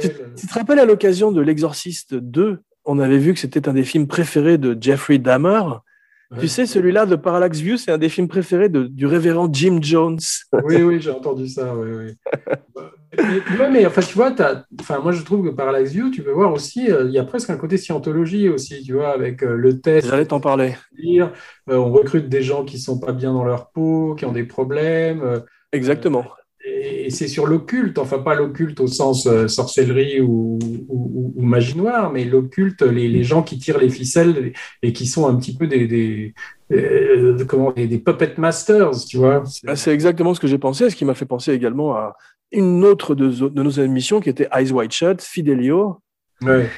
tu, tu, te rappelles à l'occasion de L'Exorciste 2, on avait vu que c'était un des films préférés de Jeffrey Dahmer. Ouais. Tu sais, celui-là, de Parallax View, c'est un des films préférés de, du révérend Jim Jones. *laughs* oui, oui, j'ai entendu ça. Oui, oui. mais, mais, enfin, tu vois, enfin, moi, je trouve que Parallax View, tu peux voir aussi, euh, il y a presque un côté scientologie aussi, tu vois, avec euh, le test. J'allais t'en parler. Euh, on recrute des gens qui sont pas bien dans leur peau, qui ont des problèmes. Exactement et c'est sur l'occulte, enfin pas l'occulte au sens euh, sorcellerie ou, ou, ou, magie noire, mais l'occulte, les, les, gens qui tirent les ficelles et qui sont un petit peu des, des, euh, comment, des, des, puppet masters, tu vois. Ah, c'est exactement ce que j'ai pensé, ce qui m'a fait penser également à une autre de, de, nos émissions qui était Eyes Wide Shut, Fidelio. Ouais.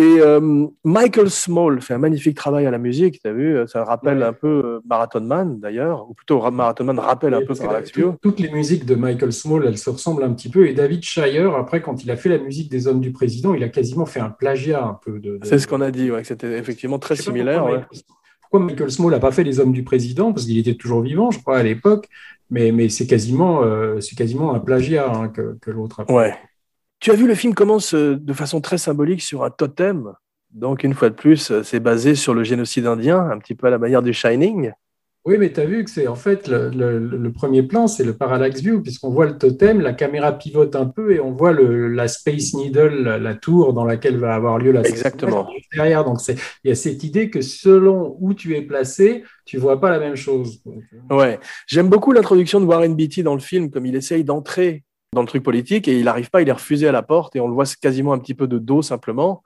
Et euh, Michael Small fait un magnifique travail à la musique, tu as vu, ça rappelle ouais. un peu euh, Marathon Man d'ailleurs, ou plutôt Marathon Man rappelle un peu Parallax. Toutes les musiques de Michael Small, elles se ressemblent un petit peu, et David Shire, après, quand il a fait la musique des Hommes du Président, il a quasiment fait un plagiat un peu. De, de... C'est ce qu'on a dit, ouais, que c'était effectivement très similaire. Pourquoi, ouais. Michael, pourquoi Michael Small n'a pas fait les Hommes du Président Parce qu'il était toujours vivant, je crois, à l'époque, mais, mais c'est quasiment, euh, quasiment un plagiat hein, que, que l'autre a fait. Ouais. Tu as vu, le film commence de façon très symbolique sur un totem? Donc, une fois de plus, c'est basé sur le génocide indien, un petit peu à la manière du Shining. Oui, mais tu as vu que c'est en fait le, le, le, premier plan, c'est le parallax view, puisqu'on voit le totem, la caméra pivote un peu et on voit le, la Space Needle, la, la, tour dans laquelle va avoir lieu la Exactement. derrière. Donc, il y a cette idée que selon où tu es placé, tu vois pas la même chose. Ouais, j'aime beaucoup l'introduction de Warren Beatty dans le film, comme il essaye d'entrer dans le truc politique et il n'arrive pas, il est refusé à la porte et on le voit quasiment un petit peu de dos simplement.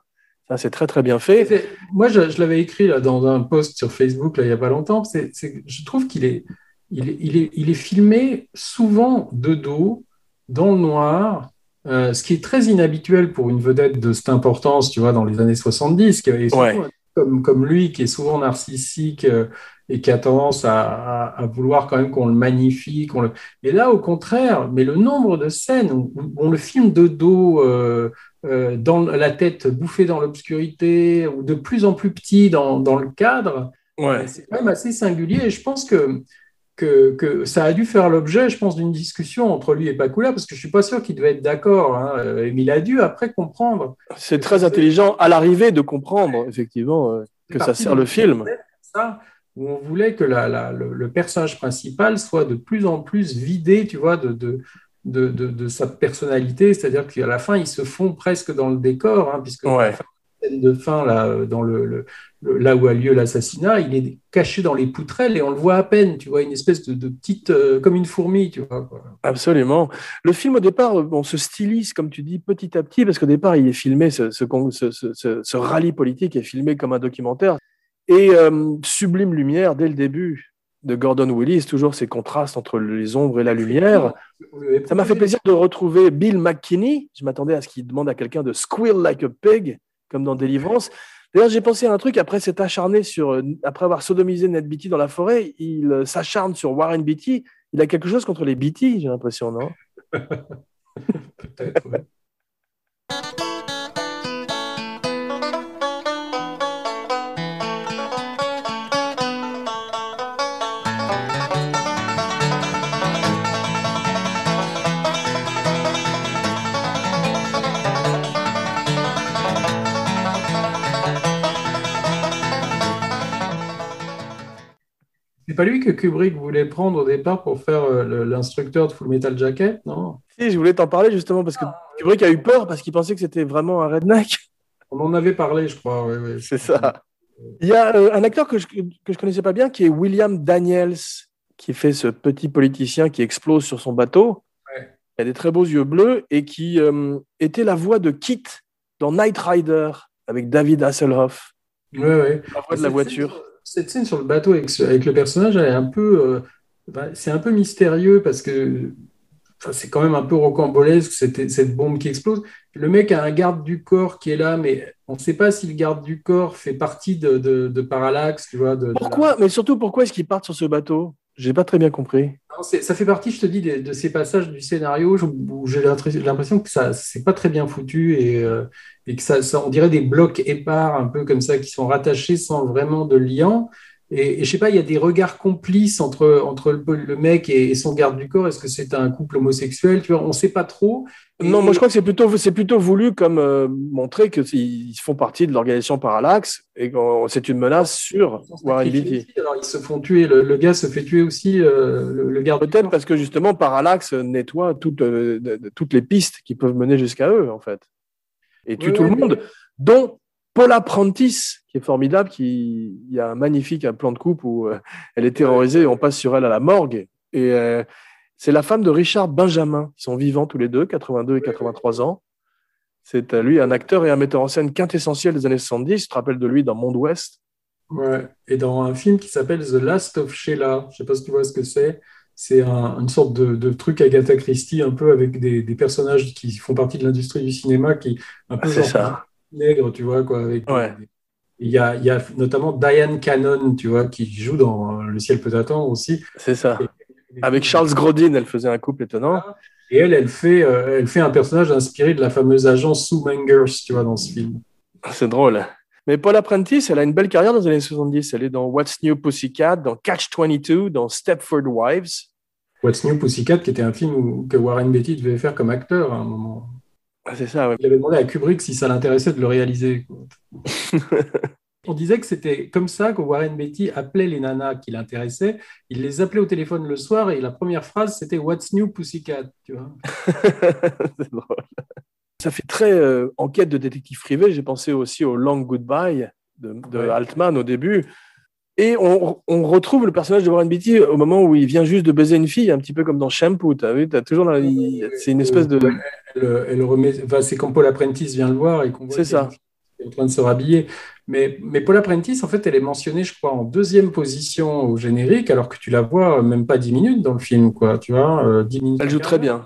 Ça, c'est très, très bien fait. Moi, je, je l'avais écrit là, dans un post sur Facebook là, il n'y a pas longtemps. Je trouve qu'il est, il est, il est, il est filmé souvent de dos, dans le noir, euh, ce qui est très inhabituel pour une vedette de cette importance, tu vois, dans les années 70, qui ouais. Comme, comme lui, qui est souvent narcissique euh, et qui a tendance à, à, à vouloir quand même qu'on le magnifie. Qu'on le... Et là, au contraire, mais le nombre de scènes où, où on le filme de dos, euh, euh, dans la tête bouffée dans l'obscurité ou de plus en plus petit dans, dans le cadre, ouais. c'est quand même assez singulier. Et je pense que que, que ça a dû faire l'objet, je pense, d'une discussion entre lui et Bakula, parce que je suis pas sûr qu'il devait être d'accord. Hein, euh, mais il a dû après comprendre. C'est très intelligent à l'arrivée de comprendre, effectivement, euh, que ça sert le film. Ça, où on voulait que la, la- le, le personnage principal soit de plus en plus vidé, tu vois, de, de, de, de- sa personnalité. C'est-à-dire qu'à la fin, il se fond presque dans le décor, hein, puisque Ouais. la scène de fin, là, euh, dans le, le- le- là où a lieu l'assassinat, il est caché dans les poutrelles et on le voit à peine, tu vois, une espèce de, de petite, euh, comme une fourmi, tu vois. quoi. Absolument. Le film, au départ, euh, on se stylise, comme tu dis, petit à petit, parce qu'au départ, il est filmé, ce, ce, rallye politique est filmé comme un documentaire. Et euh, sublime lumière, dès le début de Gordon Willis, toujours ces contrastes entre les ombres et la lumière. Ça m'a fait plaisir de retrouver Bill McKinney. Je m'attendais à ce qu'il demande à quelqu'un de squeal like a pig, comme dans Deliverance. D'ailleurs, j'ai pensé à un truc, après s'être acharné sur, euh, après avoir sodomisé Ned Beatty dans la forêt, il euh, s'acharne sur Warren Beatty. Il a quelque chose contre les Beatty, j'ai l'impression, non? *laughs* Peut-être, ouais. *laughs* C'est pas lui que Kubrick voulait prendre au départ pour faire euh, l'instructeur de Full Metal Jacket, non? Si, je voulais t'en parler justement parce que Kubrick a eu peur parce qu'il pensait que c'était vraiment un redneck. On en avait parlé, je crois. ouais, ouais. C'est ça. Il y a euh, un acteur que je, que je connaissais pas bien qui est William Daniels, qui fait ce petit politicien qui explose sur son bateau. Ouais. Il a des très beaux yeux bleus et qui euh, était la voix de Kit dans Knight Rider avec David Hasselhoff, Ouais, ouais. la voix de la voiture. Cette scène sur le bateau avec, le personnage, euh, bah, c'est un peu mystérieux parce que c'est quand même un peu rocambolesque cette, bombe qui explose. Le mec a un garde du corps qui est là, mais on ne sait pas si le garde du corps fait partie de, de, Parallax, Pourquoi? Mais surtout, pourquoi est-ce qu'ils partent sur ce bateau? J'ai pas très bien compris. Ça fait partie, je te dis, de, ces passages du scénario où j'ai l'impression que ça, c'est pas très bien foutu et, euh, que ça, ça, on dirait des blocs épars un peu comme ça qui sont rattachés sans vraiment de lien. Et, et je sais pas, il y a des regards complices entre, entre le, le mec et, et son garde du corps. Est-ce que c'est un couple homosexuel? Tu vois, on sait pas trop. Et- Non, moi je crois que c'est plutôt, c'est plutôt voulu comme euh, montrer qu'ils font partie de l'organisation Parallax et que euh, c'est une menace sur Warren Beatty. Alors, ils se font tuer. Le, le gars se fait tuer aussi, euh, le, le garde du Peut-être parce que justement Parallax nettoie toutes, euh, de- de- toutes les pistes qui peuvent mener jusqu'à eux en fait et tue tout le monde, dont Paula Prentice qui est formidable, qui il y a un magnifique plan de coupe où euh, elle est terrorisée et on passe sur elle à la morgue et euh, c'est la femme de Richard Benjamin. Ils sont vivants tous les deux, 82 et 83 ans. C'est euh, lui un acteur et un metteur en scène quintessentiel des années 70. Tu te rappelles de lui dans Monde Ouest? Ouais. Et dans un film qui s'appelle The Last of Sheila, je sais pas si tu vois ce que c'est. C'est un- une sorte de, de truc Agatha Christie, un peu avec des, des personnages qui font partie de l'industrie du cinéma, qui un peu genre ça. nègre, tu vois, quoi. Avec Ouais. Il y a, il y a notamment Diane Cannon, tu vois, qui joue dans Le ciel peut attendre aussi. C'est ça. Avec Charles Grodin, elle faisait un couple étonnant. Et elle, elle fait, euh, elle fait un personnage inspiré de la fameuse agence Sue Mengers, tu vois, dans ce film. C'est drôle. Mais Paula Prentice, elle a une belle carrière dans les années 70. Elle est dans What's New Pussycat, dans Catch 22, dans Stepford Wives. What's New Pussycat, qui était un film où- que Warren Beatty devait faire comme acteur à un moment. Ah, C'est ça, ouais. Il avait demandé à Kubrick si ça l'intéressait de le réaliser. *laughs* On disait que c'était comme ça que Warren Beatty appelait les nanas qui l'intéressaient. Il les appelait au téléphone le soir et la première phrase c'était What's new Pussycat, tu vois. *laughs* C'est drôle. Ça fait très euh, enquête de détective privé. J'ai pensé aussi au Long Goodbye de, de Ouais. Altman au début. Et on, on retrouve le personnage de Warren Beatty au moment où il vient juste de baiser une fille, un petit peu comme dans Shampoo. T'as vu, t'as toujours c'est une espèce de. Elle, elle remet, enfin, c'est quand Paul Apprentice vient le voir et qu'on voit C'est ça. qui est en train de se rhabiller. Mais, mais Paul Apprentice, en fait, elle est mentionnée, je crois, en deuxième position au générique, alors que tu la vois même pas dix minutes dans le film, quoi. Tu vois, euh, 10 minutes. Elle joue très bien.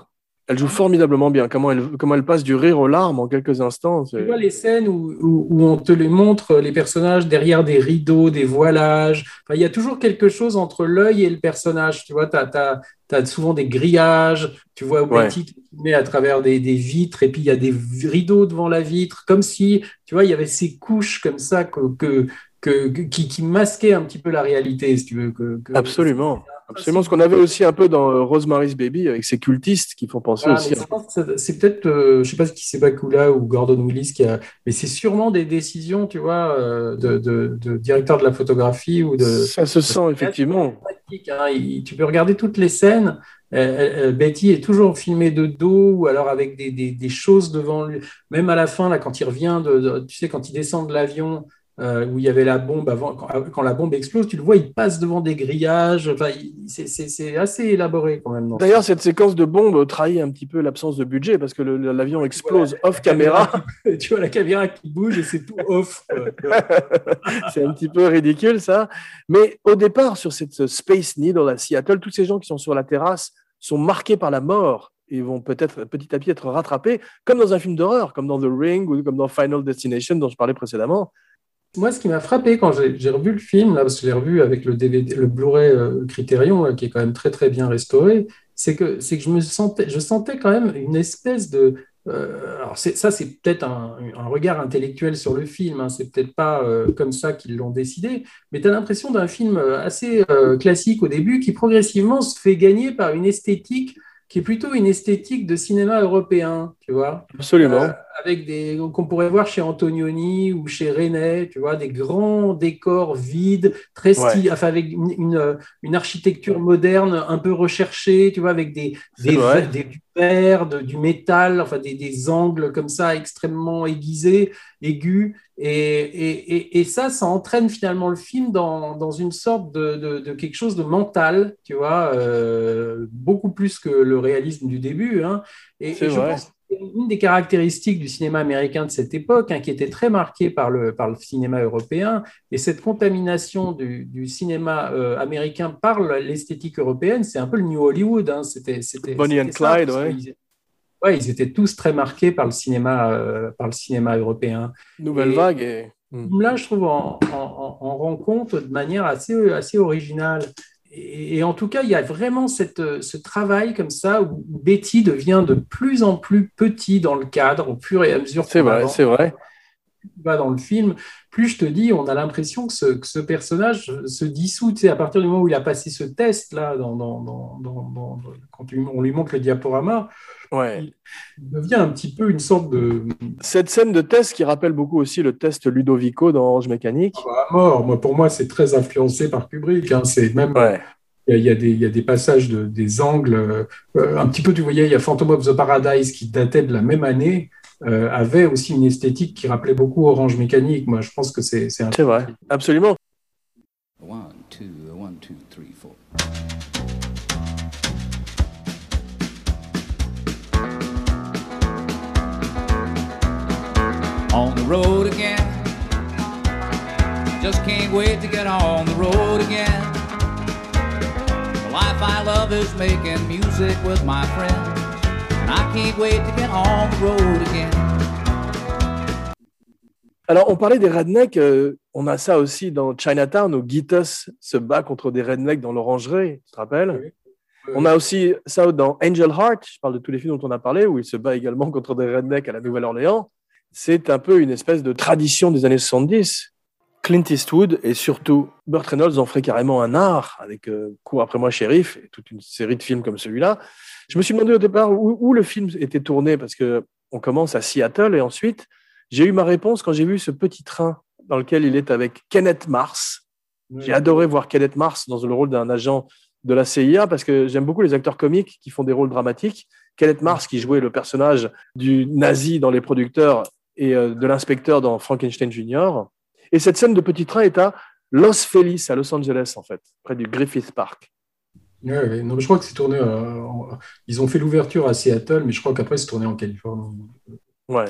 Elle joue formidablement bien. Comment elle, comment elle passe du rire aux larmes en quelques instants. Tu vois les scènes où, où- où on te les montre, les personnages derrière des rideaux, des voilages. Enfin, il y a toujours quelque chose entre l'œil et le personnage. Tu vois, tu as, souvent des grillages. Tu vois. Betty qui met à travers des, des vitres et puis il y a des rideaux devant la vitre, comme si, tu vois, il y avait ces couches comme ça que, que, que- qui, qui masquaient un petit peu la réalité, si tu veux. Que- Absolument. Absolument, ce qu'on avait aussi un peu dans euh, Rosemary's Baby avec ces cultistes qui font penser Voilà, aussi. ça- c'est peut-être, euh, je sais pas si c'est Bakula ou Gordon Willis qui a, mais c'est sûrement des décisions, tu vois, euh, de, de, de directeur de la photographie ou de. Ça se sent effectivement. hein. Il- tu peux regarder toutes les scènes. euh, euh, Betty est toujours filmée de dos ou alors avec des, des, des choses devant lui. Même à la fin, là, quand il revient de- tu sais, quand il descend de l'avion euh, où il y avait la bombe avant, quand, quand la bombe explose, tu le vois, il passe devant des grillages. Enfin, c'est- assez élaboré quand même. D'ailleurs, cette séquence de bombe trahit un petit peu l'absence de budget parce que l'avion explose off caméra. *laughs* tu vois la caméra qui bouge et c'est tout off. *laughs* C'est un petit peu ridicule, ça. Mais au départ, sur cette Space Needle à Seattle, tous ces gens qui sont sur la terrasse sont marqués par la mort et vont peut-être petit à petit être rattrapés, comme dans un film d'horreur, comme dans The Ring ou comme dans Final Destination dont je parlais précédemment. Moi, ce qui m'a frappé quand j'ai revu le film, là, parce que je l'ai revu avec le DVD, le Blu-ray euh, Criterion, là, qui est quand même très très bien restauré, c'est que c'est que je me sentais, je sentais quand même une espèce de euh, alors ça, c'est peut-être un, un regard intellectuel sur le film, hein, c'est peut-être pas euh, comme ça qu'ils l'ont décidé, mais tu as l'impression d'un film euh, assez euh, classique au début qui progressivement se fait gagner par une esthétique qui est plutôt une esthétique de cinéma européen, tu vois? Absolument. Avec des qu'on pourrait voir chez Antonioni ou chez René, tu vois, des grands décors vides, très stylés, enfin avec une, une, une architecture moderne un peu recherchée, tu vois, avec des, des, des- du verre, de- du métal, enfin des, des angles comme ça extrêmement aiguisés, aigus, et, et, et, et ça, ça entraîne finalement le film dans, dans une sorte de, de, de quelque chose de mental, tu vois, euh, beaucoup plus que le réalisme du début, hein. Et, je vrai. pense une des caractéristiques du cinéma américain de cette époque, hein, qui était très marquée par le, par le cinéma européen, et cette contamination du, du cinéma euh, américain par le- l'esthétique européenne, c'est un peu le New Hollywood. hein, c'était, c'était, Bonnie and Clyde, ouais. qu'ils- ouais, ils étaient tous très marqués par le cinéma, euh, par le cinéma européen. Nouvelle Et- vague. Et... Là, je trouve, rend compte de manière assez, assez originale. Et, et en tout cas, il y a vraiment cette, ce travail comme ça où Betty devient de plus en plus petit dans le cadre au fur et à mesure C'est vrai, c'est vrai. Va dans le film, plus je te dis, on a l'impression que ce, que ce personnage se dissout. Tu sais, à partir du moment où il a passé ce test là, dans, dans, dans, quand on lui montre le diaporama, Ouais. il devient un petit peu une sorte de Cette scène de test qui rappelle beaucoup aussi le test Ludovico dans Orange Mécanique. à mort. Moi, pour moi, c'est très influencé par Kubrick. hein. C'est même Ouais. Il y, a, il y a des, il y a des passages, de, des angles, euh, un petit peu, tu voyais, il y a Phantom of the Paradise qui datait de la même année, euh, avait aussi une esthétique qui rappelait beaucoup Orange Mécanique. Moi, je pense que c'est c'est un C'est vrai, absolument. One, two, one, two, three, four. On the road again. Just can't wait to get on the road again. The life I love is making music with my friends. Alors, on parlait des rednecks. euh, on a ça aussi dans Chinatown où Gitus se bat contre des rednecks dans l'orangerie. Tu te rappelles? On a aussi ça dans Angel Heart. Je parle de tous les films dont on a parlé où il se bat également contre des rednecks à la Nouvelle-Orléans. C'est un peu une espèce de tradition des années 70. Clint Eastwood et surtout Burt Reynolds en ferait carrément un art avec euh, Cours après moi, shérif et toute une série de films comme celui-là. Je me suis demandé au départ où, où le film était tourné parce que on commence à Seattle et ensuite j'ai eu ma réponse quand j'ai vu ce petit train dans lequel il est avec Kenneth Mars. J'ai adoré voir Kenneth Mars dans le rôle d'un agent de la CIA parce que j'aime beaucoup les acteurs comiques qui font des rôles dramatiques. Kenneth Mars qui jouait le personnage du nazi dans Les Producteurs et euh, de l'inspecteur dans Frankenstein Jr. Et cette scène de petit train est à Los Feliz, à Los Angeles, en fait, près du Griffith Park. Ouais, ouais. Non, mais je crois que c'est tourné. euh, Ils ont fait l'ouverture à Seattle, mais je crois qu'après, c'est tourné en Californie. Ouais.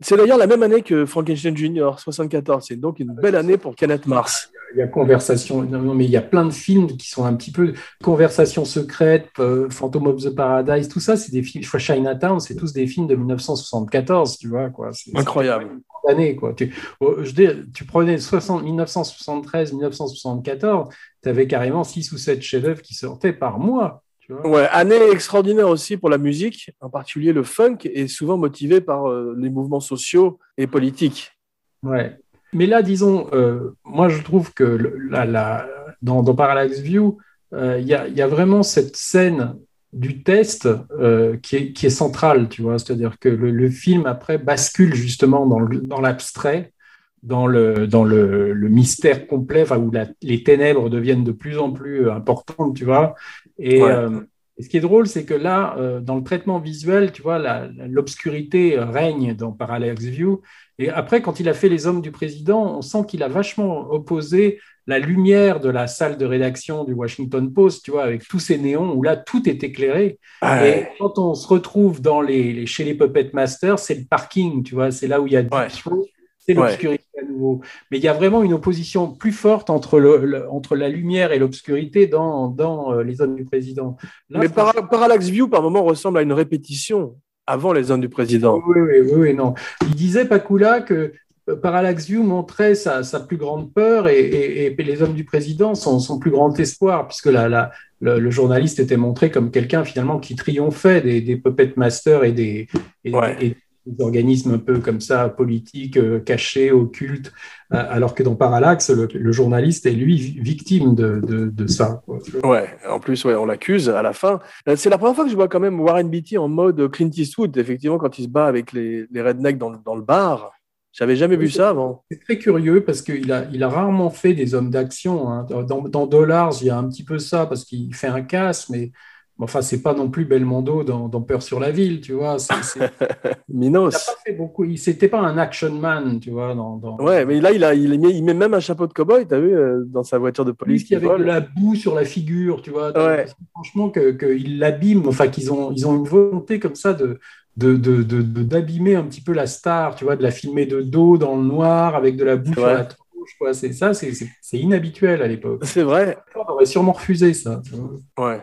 C'est d'ailleurs la même année que Frankenstein Jr., 74. C'est donc une belle année pour Kenneth Mars. Il y a Conversation, non, mais il y a plein de films qui sont un petit peu Conversation secrète, euh, Phantom of the Paradise, tout ça, c'est des films. Je Chinatown, c'est tous des films de 1974, tu vois quoi. C'est- Incroyable. année, quoi. Tu, oh, je dis, tu prenais 60, 1973, 1974, tu avais carrément 6 ou 7 chefs-d'œuvre qui sortaient par mois. Ouais, année extraordinaire aussi pour la musique, en particulier le funk, est souvent motivé par euh, les mouvements sociaux et politiques. Ouais. Mais là, disons, euh, moi, je trouve que le- la, la- dans, dans Parallax View, euh, il y, a, y, a, vraiment cette scène du test euh, qui, est, qui, est, centrale, tu vois. C'est-à-dire que le, le, film, après, bascule justement dans l'abstrait, dans, le, dans le, le, mystère complet, où la, les ténèbres deviennent de plus en plus importantes, tu vois. Et, ouais. Et ce qui est drôle, c'est que là, euh, dans le traitement visuel, tu vois, l'obscurité règne dans Parallax View. Et après, quand il a fait Les Hommes du Président, on sent qu'il a vachement opposé la lumière de la salle de rédaction du Washington Post, tu vois, avec tous ces néons où là, tout est éclairé. Ouais. Et quand on se retrouve dans les, les chez les Puppet Masters, c'est le parking, tu vois, c'est là où il y a du Ouais. C'est l'obscurité à nouveau. Mais il y a vraiment une opposition plus forte entre, le, le- entre la lumière et l'obscurité dans, dans euh, Les Hommes du Président. Là, Mais Parallax View, par moment, ressemble à une répétition avant les zones du président. Oui, oui, oui, oui, non. Il disait, Pakula, que euh, Parallax View montrait sa, sa plus grande peur et, et- et les hommes du président son, son plus grand espoir, puisque la, la- le, le journaliste était montré comme quelqu'un finalement qui triomphait des, des puppet masters et des, et- Ouais. et des organismes un peu comme ça, politiques, euh, cachés, occultes, euh, alors que dans Parallax, le, le journaliste est lui vi- victime de, de, de ça. quoi. Ouais, en plus, ouais, on l'accuse à la fin. Euh, C'est la première fois que je vois quand même Warren Beatty en mode Clint Eastwood, effectivement, quand il se bat avec les, les rednecks dans, le- dans le bar. J'avais jamais vu ça avant. C'est très curieux parce qu'il a, il a rarement fait des hommes d'action. hein. Dans, dans Dollars, il y a un petit peu ça parce qu'il fait un casse, mais enfin, c'est pas non plus Belmondo dans, dans Peur sur la ville, tu vois. C'est- *laughs* Minos. il pas fait beaucoup. Il c'était pas un action man, tu vois. Dans, dans... Ouais, mais là, il, a, il, met, il met même un chapeau de cow-boy, t'as vu, euh, dans sa voiture de police qui qui avait vole. de la boue sur la figure, tu vois. Ouais. Franchement, que, qu'ils l'abîment, enfin, qu'ils ont, ils ont une volonté comme ça de, d'abîmer un petit peu la star, tu vois, de la filmer de dos dans le noir avec de la boue sur la tronche, quoi. C'est ça, c'est, inhabituel à l'époque. C'est vrai. On aurait sûrement refusé ça. Ouais.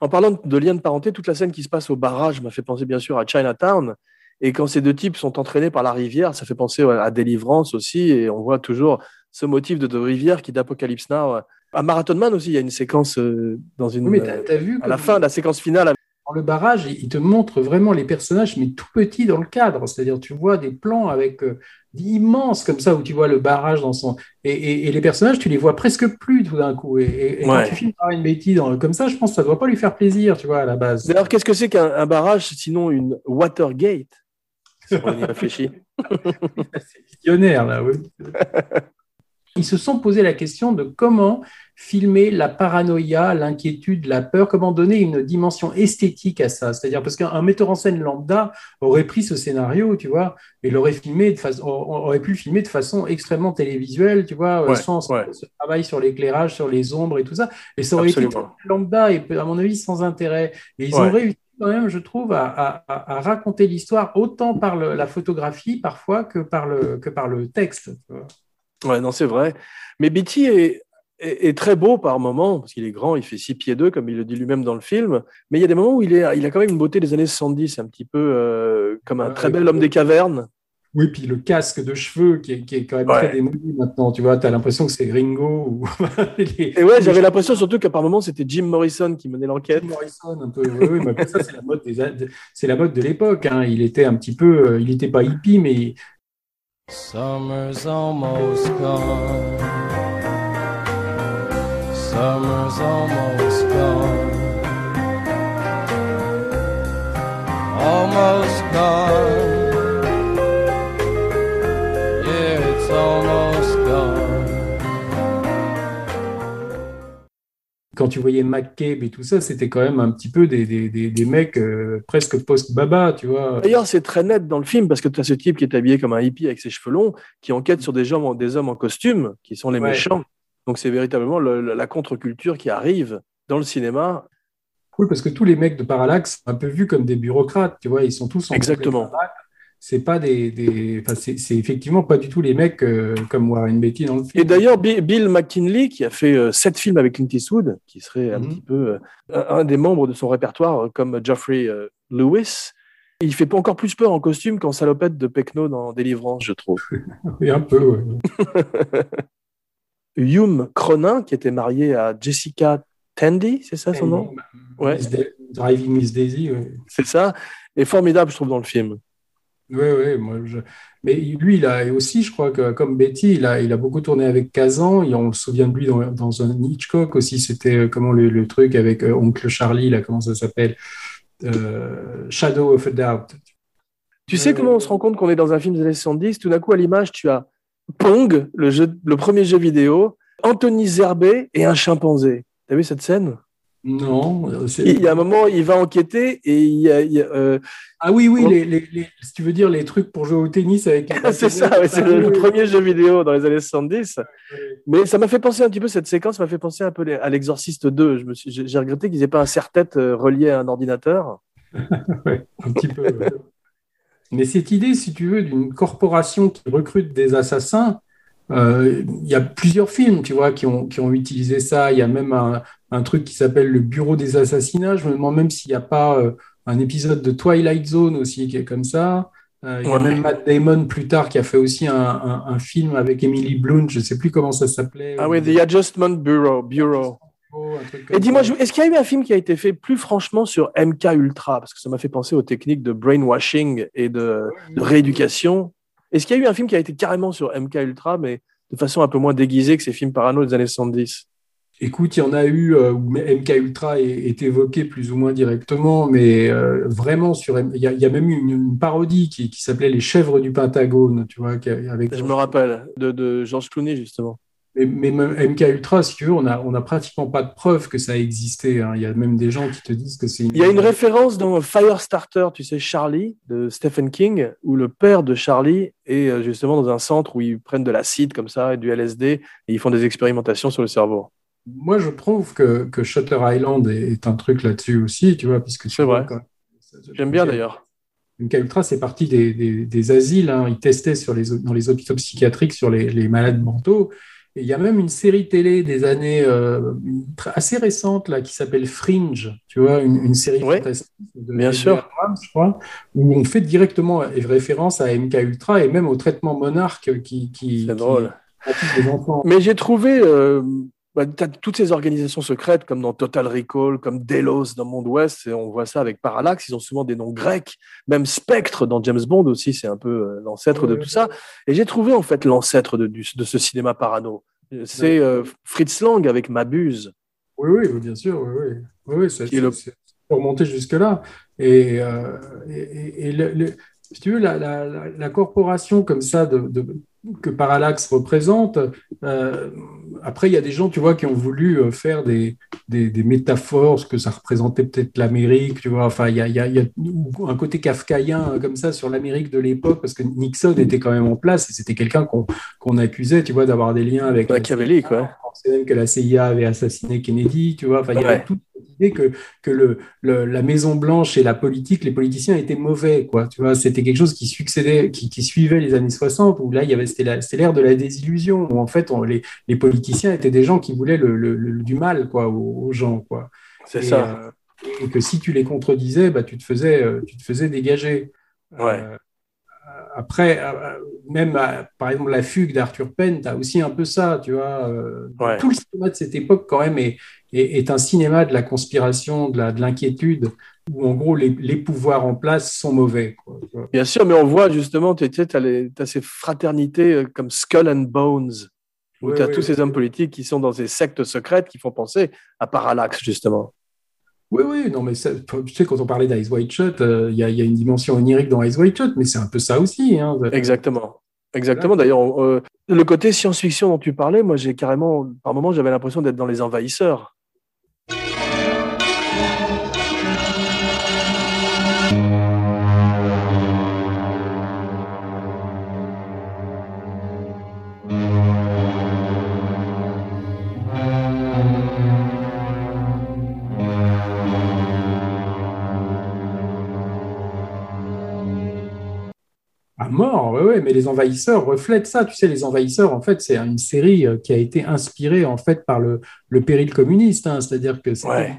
En parlant de lien de parenté, toute la scène qui se passe au barrage m'a fait penser bien sûr à Chinatown. Et quand ces deux types sont entraînés par la rivière, ça fait penser à Délivrance aussi. Et on voit toujours ce motif de, de rivière qui d'Apocalypse Now. À Marathon Man aussi, il y a une séquence euh, dans une. Oui, mais t'as, euh, t'as vu à la fin de la séquence finale. dans le barrage, il il te montre vraiment les personnages, mais tout petits dans le cadre. C'est-à-dire, tu vois des plans avec immenses comme ça, où tu vois le barrage dans son. Et, et- et les personnages, tu les vois presque plus tout d'un coup. Et, et- et quand Ouais. tu filmes par une bêtise dans- comme ça, je pense que ça ne doit pas lui faire plaisir, tu vois, à la base. D'ailleurs, qu'est-ce que c'est qu'un un barrage sinon une Watergate? Si on y réfléchit. *laughs* C'est visionnaire, là, oui. *laughs* Ils se sont posé la question de comment filmer la paranoïa, l'inquiétude, la peur, comment donner une dimension esthétique à ça? C'est-à-dire parce qu'un un metteur en scène lambda aurait pris ce scénario, tu vois, et l'aurait filmé de façon, aurait pu le filmer de façon extrêmement télévisuelle, tu vois, Ouais, sans ouais. ce travail sur l'éclairage, sur les ombres et tout ça. Et ça aurait été Absolument. lambda et à mon avis sans intérêt. Et ils Ouais. ont réussi quand même, je trouve, à, à- à- à raconter l'histoire autant par le- la photographie parfois que par le, que par le texte. tu vois. Ouais, non, c'est vrai. Mais Beatty est, est, est très beau par moments, parce qu'il est grand, il fait 6 pieds 2, comme il le dit lui-même dans le film. Mais il y a des moments où il, est, il a quand même une beauté des années 70, un petit peu euh, comme un très bel homme des cavernes. Oui, puis le casque de cheveux qui est, qui est quand même Ouais. très démodé maintenant. Tu vois, tu as l'impression que c'est Ringo ou. *laughs* les- Et ouais, j'avais l'impression surtout que par moments, c'était Jim Morrison qui menait l'enquête. Jim Morrison un peu. Oui, oui, mais ça, c'est la mode des c'est la mode de l'époque. hein. Il était un petit peu, euh, il n'était pas hippie, mais Summer's almost gone. Summer's almost gone. Almost gone. Yeah, it's almost gone. quand tu voyais McCabe et tout ça, c'était quand même un petit peu des, des, des, des mecs euh, presque post-baba, tu vois. D'ailleurs, c'est très net dans le film parce que tu as ce type qui est habillé comme un hippie avec ses cheveux longs, qui enquête sur des, gens, des hommes en costume, qui sont les Ouais. méchants. Donc c'est véritablement le- le- la contre-culture qui arrive dans le cinéma. Cool, parce que tous les mecs de Parallax sont un peu vus comme des bureaucrates, tu vois, ils sont tous en Exactement. C'est pas des, des... Enfin, c'est effectivement pas du tout les mecs euh, comme Warren Beatty dans le film. Et d'ailleurs, Bi- Bill McKinley, qui a fait euh, sept films avec Clint Eastwood, qui serait un Mhm. petit peu euh, un des membres de son répertoire, euh, comme Geoffrey Lewis, il fait pas encore plus peur en costume qu'en salopette de Pecno dans Délivrance, je trouve. *laughs* Oui, un peu, ouais. *laughs* Hume Cronin, qui était marié à Jessica Tandy, c'est ça son nom? Ouais. Miss Driving Miss Daisy, ouais. C'est ça, est formidable, je trouve, dans le film. Oui, oui, moi, je... mais lui, il a aussi, je crois que comme Betty, il a, il a beaucoup tourné avec Kazan. Et on se souvient de lui dans, dans un Hitchcock aussi. C'était euh, comment le, le truc avec euh, Oncle Charlie, là, comment ça s'appelle? Euh, Shadow of a Doubt. Tu sais Euh, comment on se rend compte qu'on est dans un film des années 70 Tout d'un coup, à l'image, tu as Pong, le, jeu, le premier jeu vidéo, Anthony Zerbet et un chimpanzé. T'as vu cette scène? Non. Il y a un moment, il va enquêter et il y a, il y a, euh, Ah oui, oui, les, les, les- si tu veux dire les trucs pour jouer au tennis avec *laughs* c'est ça, ouais, c'est le, le premier jeu vidéo dans les années 70. Oui. Mais ça m'a fait penser un petit peu, cette séquence m'a fait penser un peu à l'Exorciste 2. Je me suis, j'ai regretté qu'ils aient pas un serre-tête euh, relié à un ordinateur. *laughs* Ouais, un petit peu. Mais cette idée, si tu veux, d'une corporation qui recrute des assassins, euh, il y a plusieurs films, tu vois, qui ont, qui ont utilisé ça. Il y a même un, un truc qui s'appelle le Bureau des assassinats. Je me demande même s'il n'y a pas euh, un épisode de Twilight Zone aussi qui est comme ça. Euh, il y a même Matt Damon plus tard qui a fait aussi un, un- un film avec Emily Blunt, je ne sais plus comment ça s'appelait. Ah oui, The Adjustment Bureau. Bureau. Comme Et dis-moi, est-ce qu'il y a eu un film qui a été fait plus franchement sur MK Ultra? Parce que ça m'a fait penser aux techniques de brainwashing et de, de rééducation. Est-ce qu'il y a eu un film qui a été carrément sur MK Ultra, mais de façon un peu moins déguisée que ces films parano des années 70 Écoute, il y en a eu euh, où MK Ultra est, est évoqué plus ou moins directement, mais euh, vraiment sur il y, a, il y a même eu une, une parodie qui, qui s'appelait Les chèvres du Pentagone, tu vois, avec Je me rappelle, de, de George Clooney, justement. Mais, mais même MK Ultra, si tu veux, on a, on a pratiquement pas de preuves que ça a existé. hein. Il y a même des gens qui te disent que c'est Il y a une référence dans Firestarter, tu sais, Charlie, de Stephen King, où le père de Charlie est euh, justement dans un centre où ils prennent de l'acide comme ça et du LSD et ils font des expérimentations sur le cerveau. Moi, je trouve que, que Shutter Island est, est un truc là-dessus aussi, tu vois, puisque C'est vrai. J'aime bien d'ailleurs. MK Ultra, c'est parti des, des, des asiles. hein. Ils testaient sur les, dans les hôpitaux psychiatriques sur les, les malades mentaux. Et il y a même une série télé des années euh, assez récente là, qui s'appelle Fringe, tu vois, une, une série Ouais, fantastique de bien sûr. Abrams, je crois, où on fait directement référence à MK Ultra et même au traitement Monarque qui, qui, drôle. pratique des enfants. Mais j'ai trouvé, euh, bah, toutes ces organisations secrètes comme dans Total Recall, comme Delos dans Monde Ouest, et on voit ça avec Parallax, ils ont souvent des noms grecs, même Spectre dans James Bond aussi, c'est un peu euh, l'ancêtre de tout ça. Et j'ai trouvé en fait l'ancêtre de, ce cinéma parano. C'est euh, Fritz Lang avec Mabuse. Oui, oui, bien sûr, oui, oui. Oui, oui, c'est le- remonté jusque-là. Et, euh, et, et- et le- le- si tu veux, la, la, la, la corporation comme ça de, de- que Parallax représente, euh, après, il y a des gens, tu vois, qui ont voulu euh, faire des, des, des métaphores, ce que ça représentait peut-être l'Amérique, tu vois. Enfin, il y a, il y a- il y a un côté kafkaïen euh, comme ça sur l'Amérique de l'époque, parce que Nixon était quand même en place et c'était quelqu'un qu'on qu'on accusait, tu vois, d'avoir des liens avec la Machiavélique, ouais. on sait même que la CIA avait assassiné Kennedy, tu vois. Enfin, il y Ouais. avait toute cette idée que, que le, le- la Maison Blanche et la politique, les politiciens étaient mauvais, quoi. Tu vois, c'était quelque chose qui succédait, qui, qui suivait les années 60, où là, il y avait, c'était l'ère de la désillusion, où en fait, on- les, les politiciens étaient des gens qui voulaient le, le- le- du mal, quoi, aux, aux gens, quoi. C'est ça. euh, et que si tu les contredisais, bah, tu te faisais, euh, tu te faisais dégager. Ouais. Euh, après, même par exemple la fugue d'Arthur Penn, tu as aussi un peu ça, tu vois. Ouais. Tout le cinéma de cette époque, quand même, est, est, est un cinéma de la conspiration, de l'inquiétude, où en gros les, les pouvoirs en place sont mauvais. quoi. Bien sûr, mais on voit justement, tu sais, as, ces fraternités euh, comme Skull and Bones, où tu as tous ces hommes politiques qui sont dans ces sectes secrètes qui font penser à Parallax, justement. Oui, oui, non, mais ça- tu sais, quand on parlait d'Ice White Shot, euh, il y, a, il y a une dimension onirique dans Ice White Shot, mais c'est un peu ça aussi. Hein. Exactement. Exactement. D'ailleurs, euh, le côté science-fiction dont tu parlais, moi, j'ai carrément, par moments, j'avais l'impression d'être dans Les Envahisseurs. À mort, ouais, ouais, mais les envahisseurs reflètent ça. Tu sais, les envahisseurs, en fait, c'est une série euh, qui a été inspirée en fait par le, le péril communiste. hein. C'est-à-dire que, Ouais.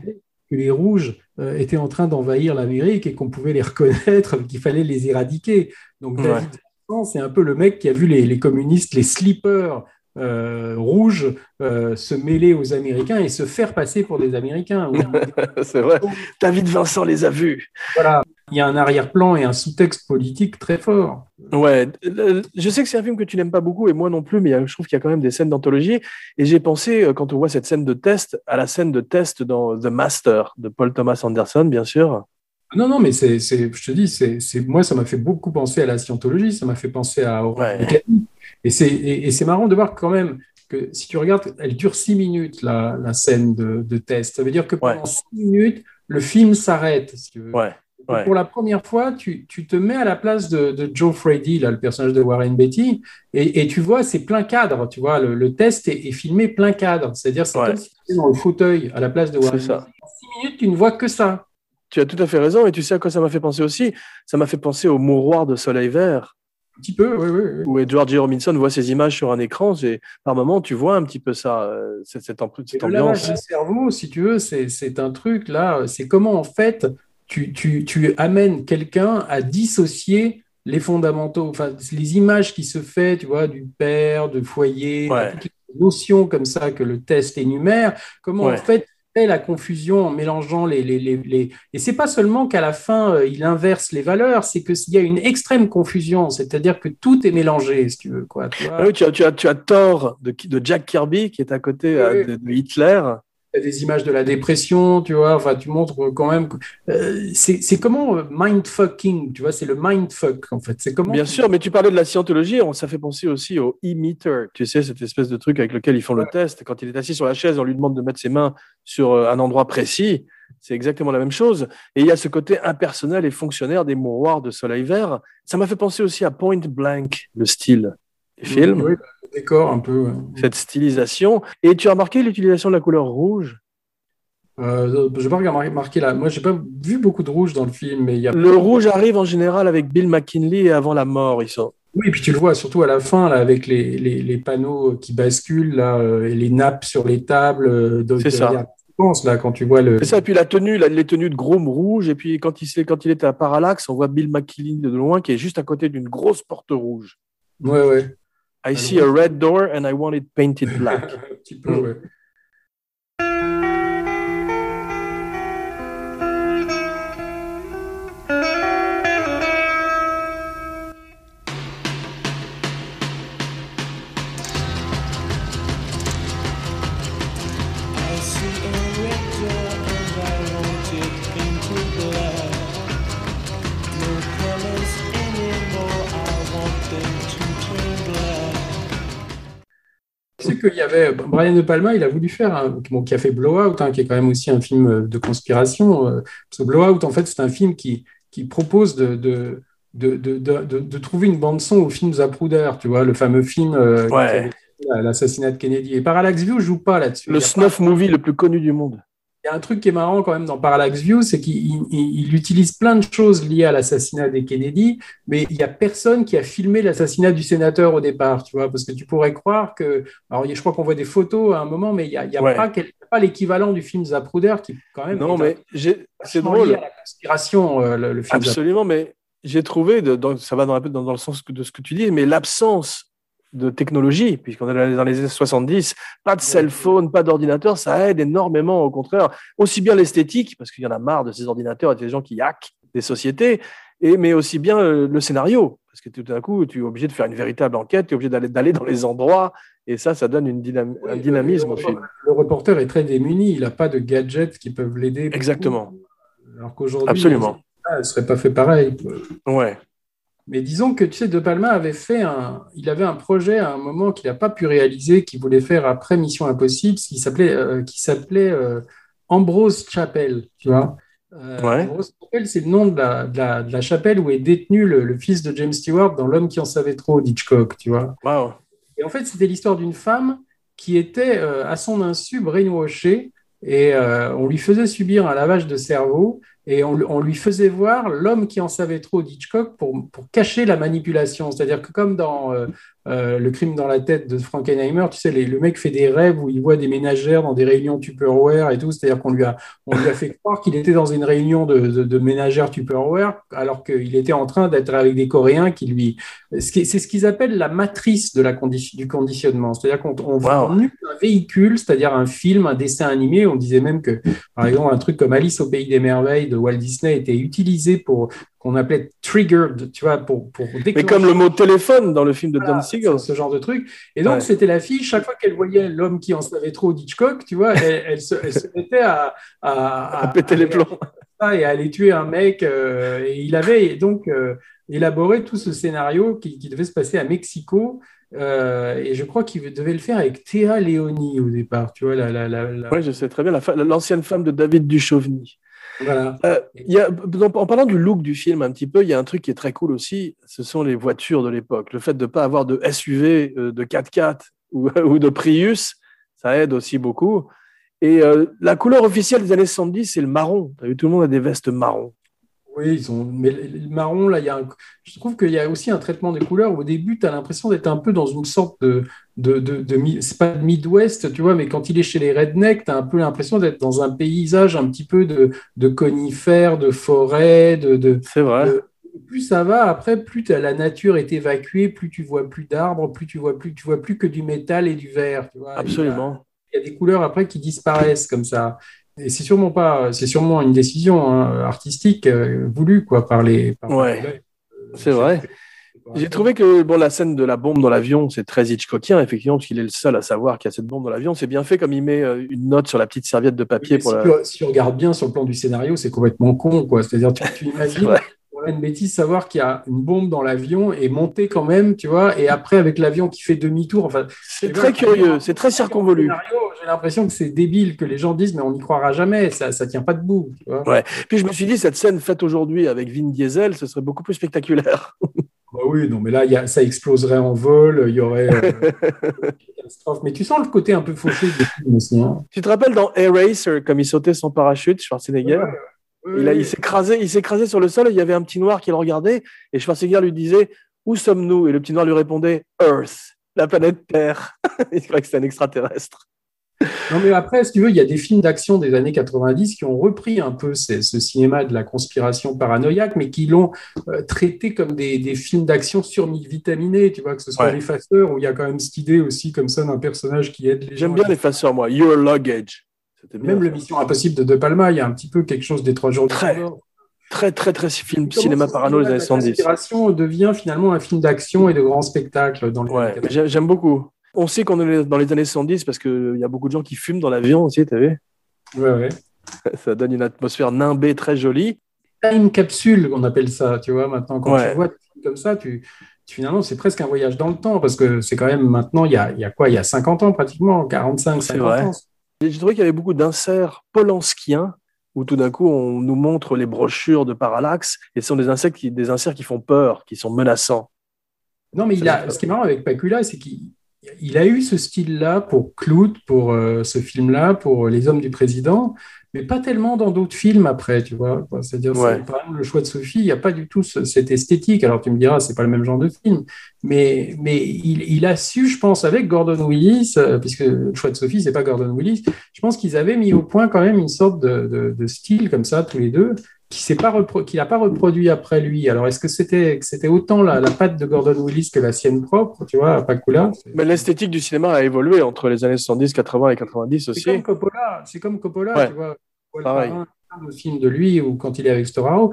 les rouges euh, étaient en train d'envahir l'Amérique et qu'on pouvait les reconnaître, *laughs* qu'il fallait les éradiquer. Donc Ouais. David Vincent, c'est un peu le mec qui a vu les, les communistes, les slippers euh, rouges euh, se mêler aux Américains et se faire passer pour des Américains. Oui. *laughs* c'est vrai. David Vincent les a vus. Voilà. Il y a un arrière-plan et un sous-texte politique très fort. Ouais, euh, je sais que c'est un film que tu n'aimes pas beaucoup et moi non plus, mais je trouve qu'il y a quand même des scènes d'anthologie. Et j'ai pensé, euh, quand on voit cette scène de test, à la scène de test dans The Master de Paul Thomas Anderson, bien sûr. Non, non, mais c'est, je te dis, c'est, moi, ça m'a fait beaucoup penser à la scientologie, ça m'a fait penser à Ouais. Et c'est, et, et c'est marrant de voir quand même que si tu regardes, elle dure six minutes, la, la scène de, de test. Ça veut dire que pendant Ouais. six minutes, le film s'arrête, si tu veux. Ouais, ouais. Pour la première fois, tu, tu te mets à la place de, de Joe Freddy, là, le personnage de Warren Beatty, et, et tu vois, c'est plein cadre, tu vois, le, le test est, est filmé plein cadre. C'est-à-dire, c'est Ouais. comme si tu étais dans le fauteuil à la place de Warren. Beatty. En six minutes, tu ne vois que ça. Tu as tout à fait raison. Et tu sais à quoi ça m'a fait penser aussi? Ça m'a fait penser au mouroir de Soleil Vert, Un petit peu, oui, oui, oui. où Edward J. Robinson voit ces images sur un écran. C'est- Par moment, tu vois un petit peu ça, euh, cette, cette, Et cette le lavage ambiance. du cerveau, si tu veux, c'est c'est un truc là, c'est comment en fait tu, tu, tu amènes quelqu'un à dissocier les fondamentaux, enfin les images qui se fait, tu vois, du père, de foyer, Ouais. toutes les notions comme ça que le test énumère, comment Ouais. en fait la confusion en mélangeant les, les, les, les... et c'est pas seulement qu'à la fin euh, il inverse les valeurs, c'est que s'il y a une extrême confusion, c'est-à-dire que tout est mélangé, si tu veux quoi. tu vois. Ah oui, tu, as, tu, as, tu as Thor de, de Jack Kirby qui est à côté euh, de Hitler. Des images de la dépression, tu vois, enfin, tu montres quand même. euh, c'est comment euh, mindfucking, tu vois, c'est le mindfuck, en fait. C'est comment. Bien sûr, mais tu parlais de la scientologie, on, ça fait penser aussi au e-meter, tu sais, cette espèce de truc avec lequel ils font le test. Quand il est assis sur la chaise, on lui demande de mettre ses mains sur euh, un endroit précis. C'est exactement la même chose. Et il y a ce côté impersonnel et fonctionnaire des mouroirs de Soleil Vert. Ça m'a fait penser aussi à Point Blank, le style des films, Oui, le décor un peu. cette stylisation. Et tu as remarqué l'utilisation de la couleur rouge? Euh, je vais pas marquer là. Moi, j'ai pas vu beaucoup de rouge dans le film, mais y a. Le rouge arrive en général avec Bill McKinley et avant la mort. Ils sont... Oui, et puis tu le vois surtout à la fin, là, avec les, les, les panneaux qui basculent, là, euh, et les nappes sur les tables. euh, C'est ça. là, quand tu vois le. C'est ça, et puis la tenue, la- les tenues de Groom rouge, et puis quand il, quand il était à Parallax, on voit Bill McKinley de loin qui est juste à côté d'une grosse porte rouge. Ouais, ouais. I see a red door and I want it painted *laughs* black. Mm. Eh, avait Brian De Palma, il a voulu faire un, bon, qui a fait Blowout, hein, qui est quand même aussi un film de conspiration. euh, parce que Blowout, en fait, c'est un film qui, qui propose de, de, de, de, de, de- de trouver une bande son au film Zapruder, tu vois, le fameux film euh, Ouais. fait l'assassinat de Kennedy. Et Parallax View joue pas là-dessus. Le snuff movie le plus connu du monde. Il y a un truc qui est marrant quand même dans Parallax View, c'est qu'il il- il utilise plein de choses liées à l'assassinat des Kennedy, mais il n'y a personne qui a filmé l'assassinat du sénateur au départ, tu vois, parce que tu pourrais croire que, alors je crois qu'on voit des photos à un moment, mais il n'y a, y a Ouais. pas, l'équivalent du film Zapruder qui quand même Non, mais c'est vachement lié drôle. à la conspiration, euh, le, le film Zapruder. Absolument, mais j'ai trouvé, de- dans- ça va dans, le sens de ce que tu dis, mais l'absence de technologie, puisqu'on est dans les- années 70, pas de cell phone, pas d'ordinateur, ça aide énormément, au contraire, aussi bien l'esthétique, parce qu'il y en a marre de ces ordinateurs et de ces gens qui hackent des sociétés, et, mais aussi bien euh, le scénario, parce que tout d'un coup, tu es obligé de faire une véritable enquête, tu es obligé d'aller dans les endroits, et ça, ça donne une dynam- un dynamisme le, au film. le reporter est très démuni, il n'a pas de gadgets qui peuvent l'aider. beaucoup. Exactement. Alors qu'aujourd'hui, Absolument. ça ne serait pas fait pareil. Ouais. Mais disons que tu sais, De Palma avait fait un, il avait un projet à un moment qu'il n'a pas pu réaliser, qu'il voulait faire après Mission Impossible, qui s'appelait, euh, qui s'appelait euh, Ambrose Chapel, tu vois. Euh, Ouais. Ambrose Chapel, c'est le nom de la, de la, de la chapelle où est détenu le, le fils de James Stewart dans L'homme qui en savait trop d'Hitchcock, tu vois. Et en fait, c'était l'histoire d'une femme qui était à son insu brainwashée et on lui faisait subir un lavage de cerveau et on, lui faisait voir l'homme qui en savait trop d'Hitchcock pour, pour cacher la manipulation. C'est-à-dire que comme dans euh, euh, Le crime dans la tête de Frankenheimer, tu sais, les- le mec fait des rêves où il voit des ménagères dans des réunions Tupperware et tout. C'est-à-dire qu'on lui a, on lui a fait croire qu'il était dans une réunion de, de, de ménagères Tupperware alors qu'il était en train d'être avec des Coréens qui lui, C'est ce qu'ils appellent la matrice de la condi- du conditionnement. C'est-à-dire qu'on on Wow. un véhicule, c'est-à-dire un film, un dessin animé. On disait même que, par exemple, un truc comme Alice au pays des merveilles de Walt Disney était utilisé pour qu'on appelait triggered, tu vois, pour, pour Mais déclencher comme le mot téléphone dans le film de voilà, Don Siegel. ce genre de truc. Et donc, Ouais. c'était la fille, chaque fois qu'elle voyait l'homme qui en savait trop d'Hitchcock, tu vois, elle, elle se, elle se mettait à, à, À péter les plombs. et à aller tuer un mec. euh, et il avait donc euh, élaboré tout ce scénario qui, qui devait se passer à Mexico. euh, et je crois qu'il devait le faire avec Théa Léoni au départ, tu vois, la, la, la, la- Oui, je sais très bien, l'ancienne femme de David Duchovny. Voilà. Euh, y a, en parlant du look du film un petit peu, il y a un truc qui est très cool aussi, ce sont les voitures de l'époque. Le fait de ne pas avoir de SUV, euh, de 4x4 *laughs* ou, ou de Prius, ça aide aussi beaucoup. Et euh, la couleur officielle des années 70, c'est le marron. T'as vu, tout le monde a des vestes marron. Oui, ils ont. Mais le marron, là, il y a un- je trouve qu'il y a aussi un traitement des couleurs. Au début, tu as l'impression d'être un peu dans une sorte de. De, de, c'est pas de Midwest, tu vois, mais quand il est chez les rednecks, tu as un peu l'impression d'être dans un paysage un petit peu de, de conifères, de forêts, de. de- C'est vrai. de- plus ça va, après, plus la nature est évacuée, plus tu vois plus d'arbres, plus tu vois plus, tu vois plus que du métal et du verre. Tu vois. Absolument. Il y a des couleurs après qui disparaissent comme ça. Et c'est sûrement pas, c'est sûrement une décision hein, artistique euh, voulue quoi par les. par- Ouais, Euh, c'est vrai. J'ai trouvé que bon, la scène de la bombe dans l'avion, c'est très Hitchcockien, effectivement, parce qu'il est le seul à savoir qu'il y a cette bombe dans l'avion. C'est bien fait comme il met euh, une note sur la petite serviette de papier pour si, la. tu, si tu regardes bien sur le plan du scénario, c'est complètement con quoi. C'est-à-dire tu, tu *laughs* imagines une bêtise savoir qu'il y a une bombe dans l'avion et monter quand même, tu vois, et après avec l'avion qui fait demi-tour. Enfin, C'est très curieux, c'est très circonvolu. J'ai l'impression que c'est débile que les gens disent mais on n'y croira jamais, ça ça tient pas debout. Tu vois. Ouais. Puis je me suis dit, cette scène faite aujourd'hui avec Vin Diesel, ce serait beaucoup plus spectaculaire. *laughs* Bah oui, non, mais là, il y a, ça exploserait en vol, il y aurait euh, *laughs* une catastrophe. Mais tu sens le côté un peu fauché du film aussi. Hein. tu te rappelles dans Eraser, comme il sautait sans parachute, Schwarzenegger? Ouais, Il, a- il écrasé sur le sol et il y avait un petit noir qui le regardait et Schwarzenegger lui disait Où sommes-nous? Et le petit noir lui répondait Earth, la planète Terre. *laughs* il croyait que c'était un extraterrestre. Non, mais après, si tu veux, il y a des films d'action des années 90 qui ont repris un peu ce cinéma de la conspiration paranoïaque, mais qui l'ont euh, traité comme des, des films d'action survitaminés, tu vois, que ce soit Ouais. l'effaceur, où il y a quand même cette idée aussi comme ça d'un personnage qui aide les gens. J'aime bien les faceurs, moi. Your luggage. Bien. Même le. Mission Impossible de De Palma, il y a un petit peu quelque chose des trois jours Très. Très, très, très film, cinéma parano des années de la 70. conspiration devient finalement un film d'action et de grand spectacle dans les Ouais, années 90. j'ai- j'aime beaucoup. On sait qu'on est dans les années 70 parce qu'il y a beaucoup de gens qui fument dans l'avion aussi, tu vu? Ouais, ouais. *laughs* Ça donne une atmosphère nimbée très jolie. time capsule, on appelle ça, tu vois, maintenant, quand Ouais. tu vois des films comme ça, tu, finalement, c'est presque un voyage dans le temps, parce que c'est quand même maintenant, il y a, il y a quoi, il y a 50 ans pratiquement, 45, C'est 50 vrai. ans. J'ai trouvé qu'il y avait beaucoup d'inserts polanskiens où tout d'un coup on nous montre les brochures de Parallax et ce sont des insectes qui, des inserts qui font peur, qui sont menaçants. Non, mais il a, ce qui est marrant avec Pacula, c'est qu'il il a eu ce style-là pour Clout, pour euh, ce film-là, pour Les Hommes du Président, mais pas tellement dans d'autres films après, tu vois. C'est-à-dire, c'est- Ouais. par exemple, le choix de Sophie, il n'y a pas du tout ce- cette esthétique. Alors tu me diras, c'est pas le même genre de film, mais, mais il, il a su, je pense, avec Gordon Willis, euh, puisque le choix de Sophie, c'est pas Gordon Willis, je pense qu'ils avaient mis au point quand même une sorte de, de- de style comme ça, tous les deux, qui pas repro- n'a pas reproduit après lui. Alors, est-ce que c'était autant la, la patte de Gordon Willis que la sienne propre, tu vois, à Pacula? Mais l'esthétique du cinéma a évolué entre les années 70, 80 et 90 C'est aussi. comme Coppola, c'est comme Coppola, Ouais. tu vois. Pareil. Films de lui ou quand il est avec Storaro.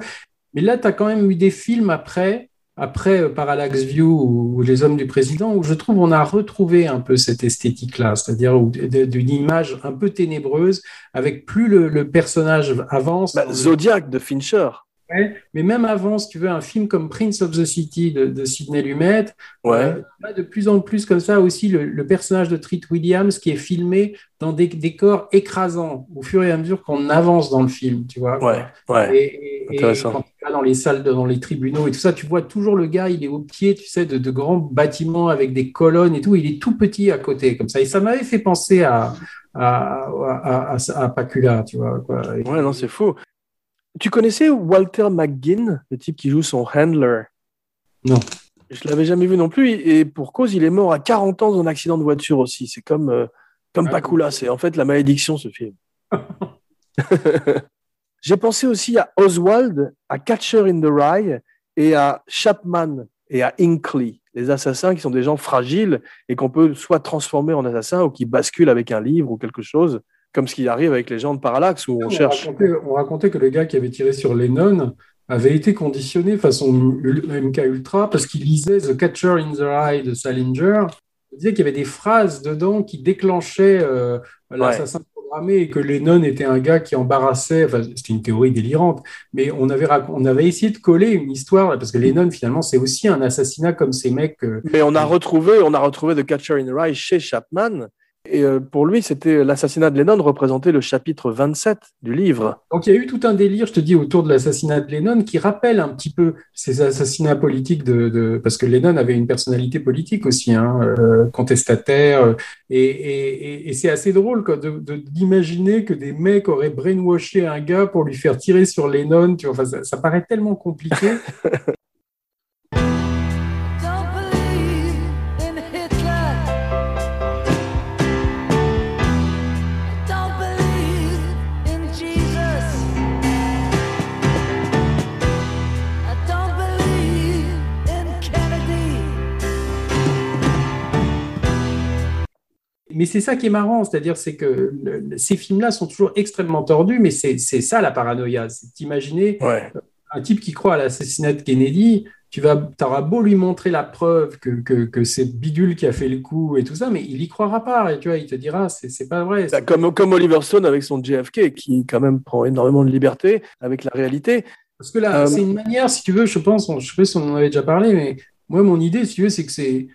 Mais là, tu as quand même eu des films après, après euh, Parallax View ou, Les Hommes du Président, où je trouve on a retrouvé un peu cette esthétique-là, c'est-à-dire d'une image un peu ténébreuse, avec plus le, le personnage avance. Bah, Zodiac de Fincher. Ouais, mais même avant, si tu veux, un film comme Prince of the City de, de Sidney Lumet, Ouais. euh, de plus en plus comme ça aussi le, le personnage de Treat Williams qui est filmé dans des décors écrasants au fur et à mesure qu'on avance dans le film, tu vois. Ouais, ouais. Et, et- et Intéressant. quand tu vas dans les salles, dans les tribunaux et tout ça, tu vois toujours le gars, il est au pied, tu sais, de, de grands bâtiments avec des colonnes et tout. Il est tout petit à côté, comme ça. Et ça m'avait fait penser à, à, à, à- à Pacula, tu vois. Quoi. Ouais, non, c'est fou. Tu connaissais Walter McGinn, le type qui joue son handler? Non. Je l'avais jamais vu non plus. Et pour cause, il est mort à 40 ans dans un accident de voiture aussi. C'est comme, euh, comme Ah, Pacula. C'est en fait la malédiction, ce film. *laughs* *laughs* J'ai pensé aussi à Oswald, à Catcher in the Rye et à Chapman et à Inkley, les assassins qui sont des gens fragiles et qu'on peut soit transformer en assassins ou qui basculent avec un livre ou quelque chose. Comme ce qui arrive avec les gens de Parallax où on, cherche. Racontait, on racontait que le gars qui avait tiré sur Lennon avait été conditionné façon MK Ultra parce qu'il lisait The Catcher in the Rye de Salinger. Il disait qu'il y avait des phrases dedans qui déclenchaient euh, l'assassin programmé et que Lennon était un gars qui embarrassait. Enfin, c'était une théorie délirante, mais on avait, on avait essayé de coller une histoire parce que Lennon finalement c'est aussi un assassinat comme ces mecs. euh, Mais on a retrouvé, on a retrouvé The Catcher in the Rye chez Chapman. Et euh, pour lui, c'était l'assassinat de Lennon représentait le chapitre 27 du livre. Donc il y a eu tout un délire, je te dis, autour de l'assassinat de Lennon qui rappelle un petit peu ces assassinats politiques de, de- parce que Lennon avait une personnalité politique aussi, hein, euh, contestataire, euh, et, et- et- et c'est assez drôle quoi, de, de- d'imaginer que des mecs auraient brainwashé un gars pour lui faire tirer sur Lennon. Tu vois, enfin, ça, ça paraît tellement compliqué. *laughs* Mais c'est ça qui est marrant, c'est-à-dire c'est que le- ces films-là sont toujours extrêmement tordus, mais c'est ça la paranoïa, c'est d'imaginer Ouais. un type qui croit à l'assassinat de Kennedy, tu vas, auras beau lui montrer la preuve que, que, que c'est Bidule qui a fait le coup et tout ça, mais il y croira pas, et tu vois, il te dira, c'est pas vrai. Bah, Comme, comme Oliver Stone avec son JFK, qui quand même prend énormément de liberté avec la réalité. Parce que là, Euh, c'est une manière, si tu veux, je pense, je sais pas si on en avait déjà parlé, mais moi, mon idée, si tu veux, c'est que c'est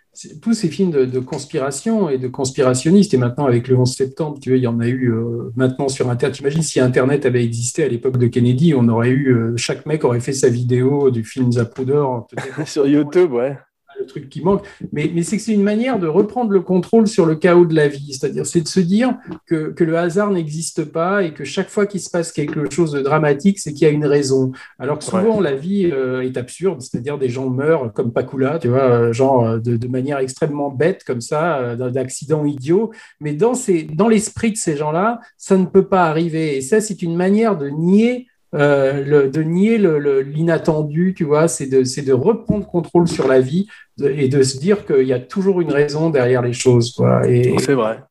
tous ces films de, conspiration et de conspirationnistes, et maintenant avec le 11 septembre, tu vois, il y en a eu euh, maintenant sur Internet. T'imagines si Internet avait existé à l'époque de Kennedy, on aurait eu, euh, chaque mec aurait fait sa vidéo du film Zapruder. *laughs* Sur YouTube, ouais. Le truc qui manque. Mais, mais c'est que c'est une manière de reprendre le contrôle sur le chaos de la vie. C'est-à-dire, c'est de se dire que, que le hasard n'existe pas et que chaque fois qu'il se passe quelque chose de dramatique, c'est qu'il y a une raison. Alors que souvent, la vie euh, est absurde. C'est-à-dire, des gens meurent comme Pakula, tu vois, euh, genre euh, de, de manière extrêmement bête, comme ça, euh, d'accidents idiots. Mais dans, ces, dans l'esprit de ces gens-là, ça ne peut pas arriver. Et ça, c'est une manière de nier euh, le- de nier l'inattendu, tu vois, c'est de, c'est de reprendre contrôle sur la vie de- et de se dire qu'il y a toujours une raison derrière les choses. Quoi. Et, C'est vrai.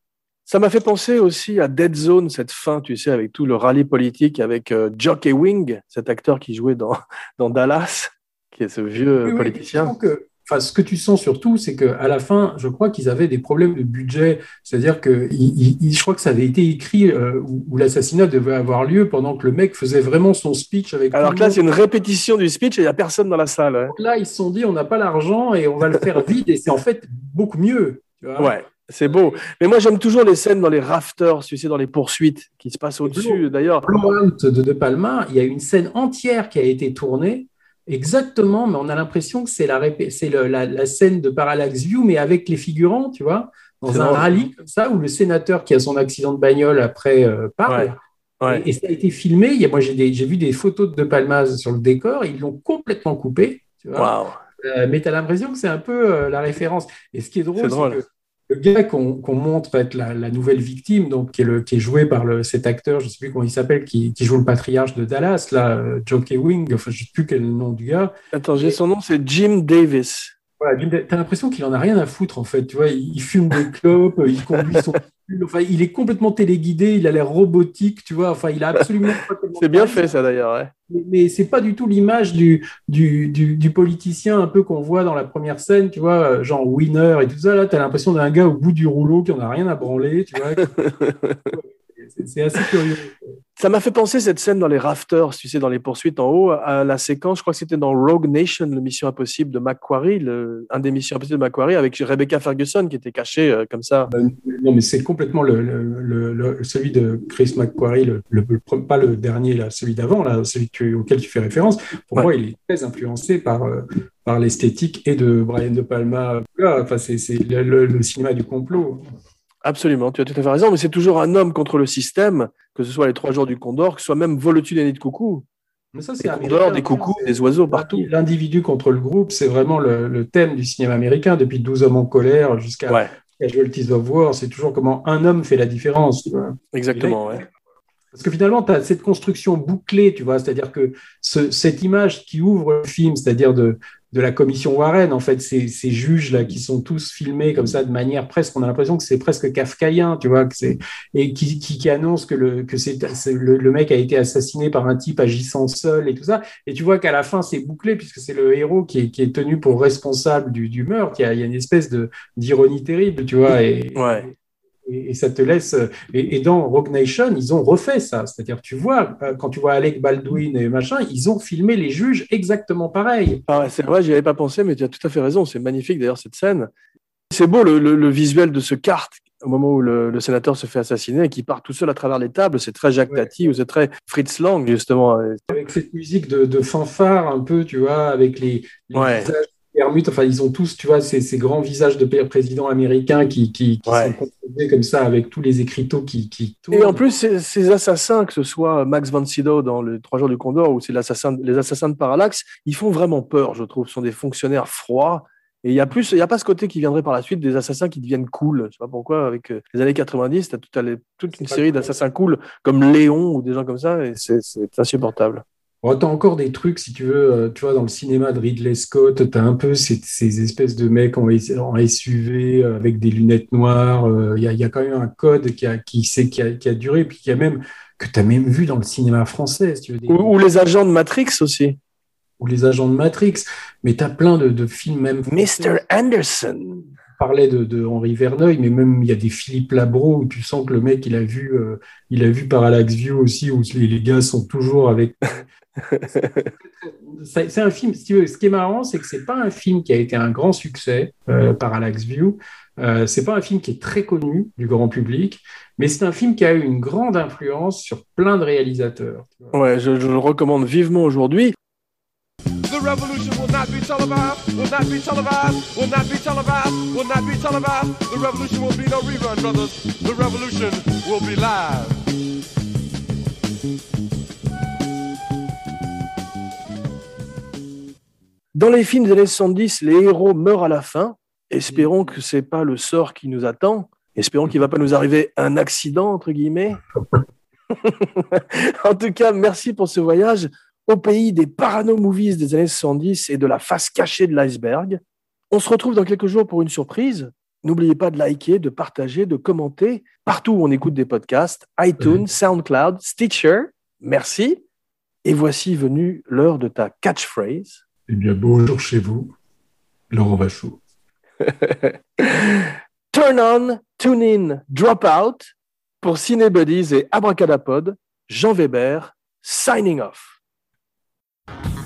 Ça m'a fait penser aussi à Dead Zone, cette fin, tu sais, avec tout le rallye politique, avec euh, Jockey Wing, cet acteur qui jouait dans, *laughs* dans Dallas, qui est ce vieux Oui, politicien. que- enfin, ce que tu sens surtout, c'est qu'à la fin, je crois qu'ils avaient des problèmes de budget. C'est-à-dire que il- il- je crois que ça avait été écrit euh, où, où l'assassinat devait avoir lieu pendant que le mec faisait vraiment son speech avec. Alors que là, c'est une répétition du speech et il n'y a personne dans la salle. Donc là, ils se sont dit, on n'a pas l'argent et on va le faire vite. Et c'est en fait beaucoup mieux. tu vois. Ouais, c'est beau. Mais moi, j'aime toujours les scènes dans les rafters, tu sais, dans les poursuites qui se passent au-dessus. D'ailleurs, Blowout de De Palma, il y a une scène entière qui a été tournée exactement, mais on a l'impression que c'est la, scène de Parallax View, mais avec les figurants, tu vois, dans un rallye comme ça, où le sénateur qui a son accident de bagnole après euh, parle. Ouais. Et, et ça a été filmé. Il y a, moi, j'ai, vu des photos de De Palma sur le décor, ils l'ont complètement coupé. Tu vois. waouh. Euh, mais tu as l'impression que c'est un peu euh, la référence. Et ce qui est drôle, C'est que le gars qu'on, montre être la, la nouvelle victime, donc qui est, le, qui est joué par le, cet acteur, je ne sais plus comment il s'appelle, qui, qui joue le patriarche de Dallas, là, euh, Joe Wing, enfin, je ne sais plus quel est le nom du gars. Attends, j'ai son nom, c'est Jim Davis. Voilà, tu as l'impression qu'il en a rien à foutre, en fait. Tu vois, il, il fume des clopes, il conduit son. Enfin, il est complètement téléguidé, il a l'air robotique, tu vois. Enfin, il a absolument C'est bien fait, ça, d'ailleurs. ouais. mais, mais c'est pas du tout l'image du, du, du, du politicien un peu qu'on voit dans la première scène, tu vois, euh, genre winner et tout ça. Là, tu as l'impression d'un gars au bout du rouleau qui en a rien à branler, tu vois. *laughs* C'est- assez curieux. Ça m'a fait penser cette scène dans les rafters, tu sais, dans les poursuites en haut, à la séquence, je crois que c'était dans Rogue Nation, le Mission Impossible de Macquarie, le, un des Missions Impossibles de Macquarie, avec Rebecca Ferguson qui était cachée euh, comme ça. Non, mais c'est complètement le, le, le- le- celui de Chris McQuarrie, le, pas le dernier, là, celui d'avant, là, celui que- auquel tu fais référence. Pour Ouais. moi, il est très influencé par, euh, par l'esthétique et de Brian De Palma. Là, Enfin, c'est le cinéma du complot. Absolument, tu as tout à fait raison, mais c'est toujours un homme contre le système, que ce soit les trois jours du Condor, que ce soit même Volotu des nids de coucou. Mais ça, Des condors, des coucous, C'est- des oiseaux partout. L'individu contre le groupe, c'est vraiment le, le thème du cinéma américain depuis 12 hommes en colère jusqu'à Ouais, Casualties of War. C'est toujours comment un homme fait la différence. tu vois. exactement. ouais. Parce que finalement, tu as cette construction bouclée, tu vois, c'est-à-dire que ce- cette image qui ouvre le film, c'est-à-dire de, de la commission Warren, en fait, ces, juges-là qui sont tous filmés comme ça de manière presque, on a l'impression que c'est presque kafkaïen, tu vois, que c'est, et qui, qui, qui annonce que, le, que c'est, le, le mec a été assassiné par un type agissant seul et tout ça. Et tu vois qu'à la fin, c'est bouclé puisque c'est le héros qui est, qui est tenu pour responsable du, du meurtre. Il y, a, il y a une espèce de, d'ironie terrible, tu vois. Ouais. Et, ça te laisse. Et, et dans Rogue Nation, ils ont refait ça. C'est-à-dire, tu vois, euh, quand tu vois Alec Baldwin et machin, ils ont filmé les juges exactement pareil. Ah c'est vrai, j'y avais pas pensé, mais tu as tout à fait raison. C'est magnifique d'ailleurs cette scène. C'est beau le, le- le visuel de ce kart au moment où le, le sénateur se fait assassiner et qui part tout seul à travers les tables. C'est très Jacques Ouais. Tati ou c'est très Fritz Lang justement. Avec cette musique de, de fanfare un peu, tu vois, avec les, les Ouais. visages Enfin, ils ont tous, tu vois, ces, ces grands visages de présidents américains qui, qui, qui Ouais. sont composés comme ça avec tous les écriteaux qui, qui tournent. Et en plus, ces, ces assassins, que ce soit Max von Sydow dans les Trois jours du Condor ou c'est l'assassin, les assassins de Parallax, ils font vraiment peur, je trouve. Ce sont des fonctionnaires froids. Et il y a plus, il y a pas ce côté qui viendrait par la suite des assassins qui deviennent cool. Je sais pas pourquoi, avec euh, les années 90, tu as toute, une série cool. d'assassins cool, comme Léon ou des gens comme ça, et c'est insupportable. T'as encore des trucs, si tu veux, euh, tu vois, dans le cinéma de Ridley Scott, t'as un peu ces, ces espèces de mecs en, SUV euh, avec des lunettes noires. euh, Il y, a, il y a quand même un code qui a, qui, qui a, qui a duré, puis qui a même, que t'as même vu dans le cinéma français, si tu veux, des- Ou, ou les agents de Matrix aussi. ou les agents de Matrix. Mais t'as plein de, de films même. français. Mr. Anderson. On parlait de, de Henri Verneuil, mais même il y a des Philippe Labro où tu sens que le mec, il a vu, euh, il a vu Parallax View aussi, où les, gars sont toujours avec. C'est un film, si tu veux, ce qui est marrant, c'est que c'est pas un film qui a été un grand succès, euh, Parallax View. Euh, c'est pas un film qui est très connu du grand public, mais c'est un film qui a eu une grande influence sur plein de réalisateurs. Ouais, je le recommande vivement aujourd'hui. Revolution will not be televised, will not be televised, will not be televised, will not be televised. The revolution will be no brothers. The revolution will be live. Dans les films des années 70, les héros meurent à la fin. Espérons que c'est pas le sort qui nous attend. Espérons qu'il va pas nous arriver un accident, entre guillemets. *laughs* en tout cas, merci pour ce voyage au pays des parano-movies des années 70 et de la face cachée de l'iceberg. On se retrouve dans quelques jours pour une surprise. N'oubliez pas de liker, de partager, de commenter partout où on écoute des podcasts, iTunes, SoundCloud, Stitcher. Merci. Et voici venue l'heure de ta catchphrase. Eh bien, bonjour chez vous, Laurent Vachaud. *laughs* Turn on, tune in, drop out. Pour Cinebuddies et Abracadapod, Jean Weber, signing off. Bye.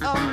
of oh,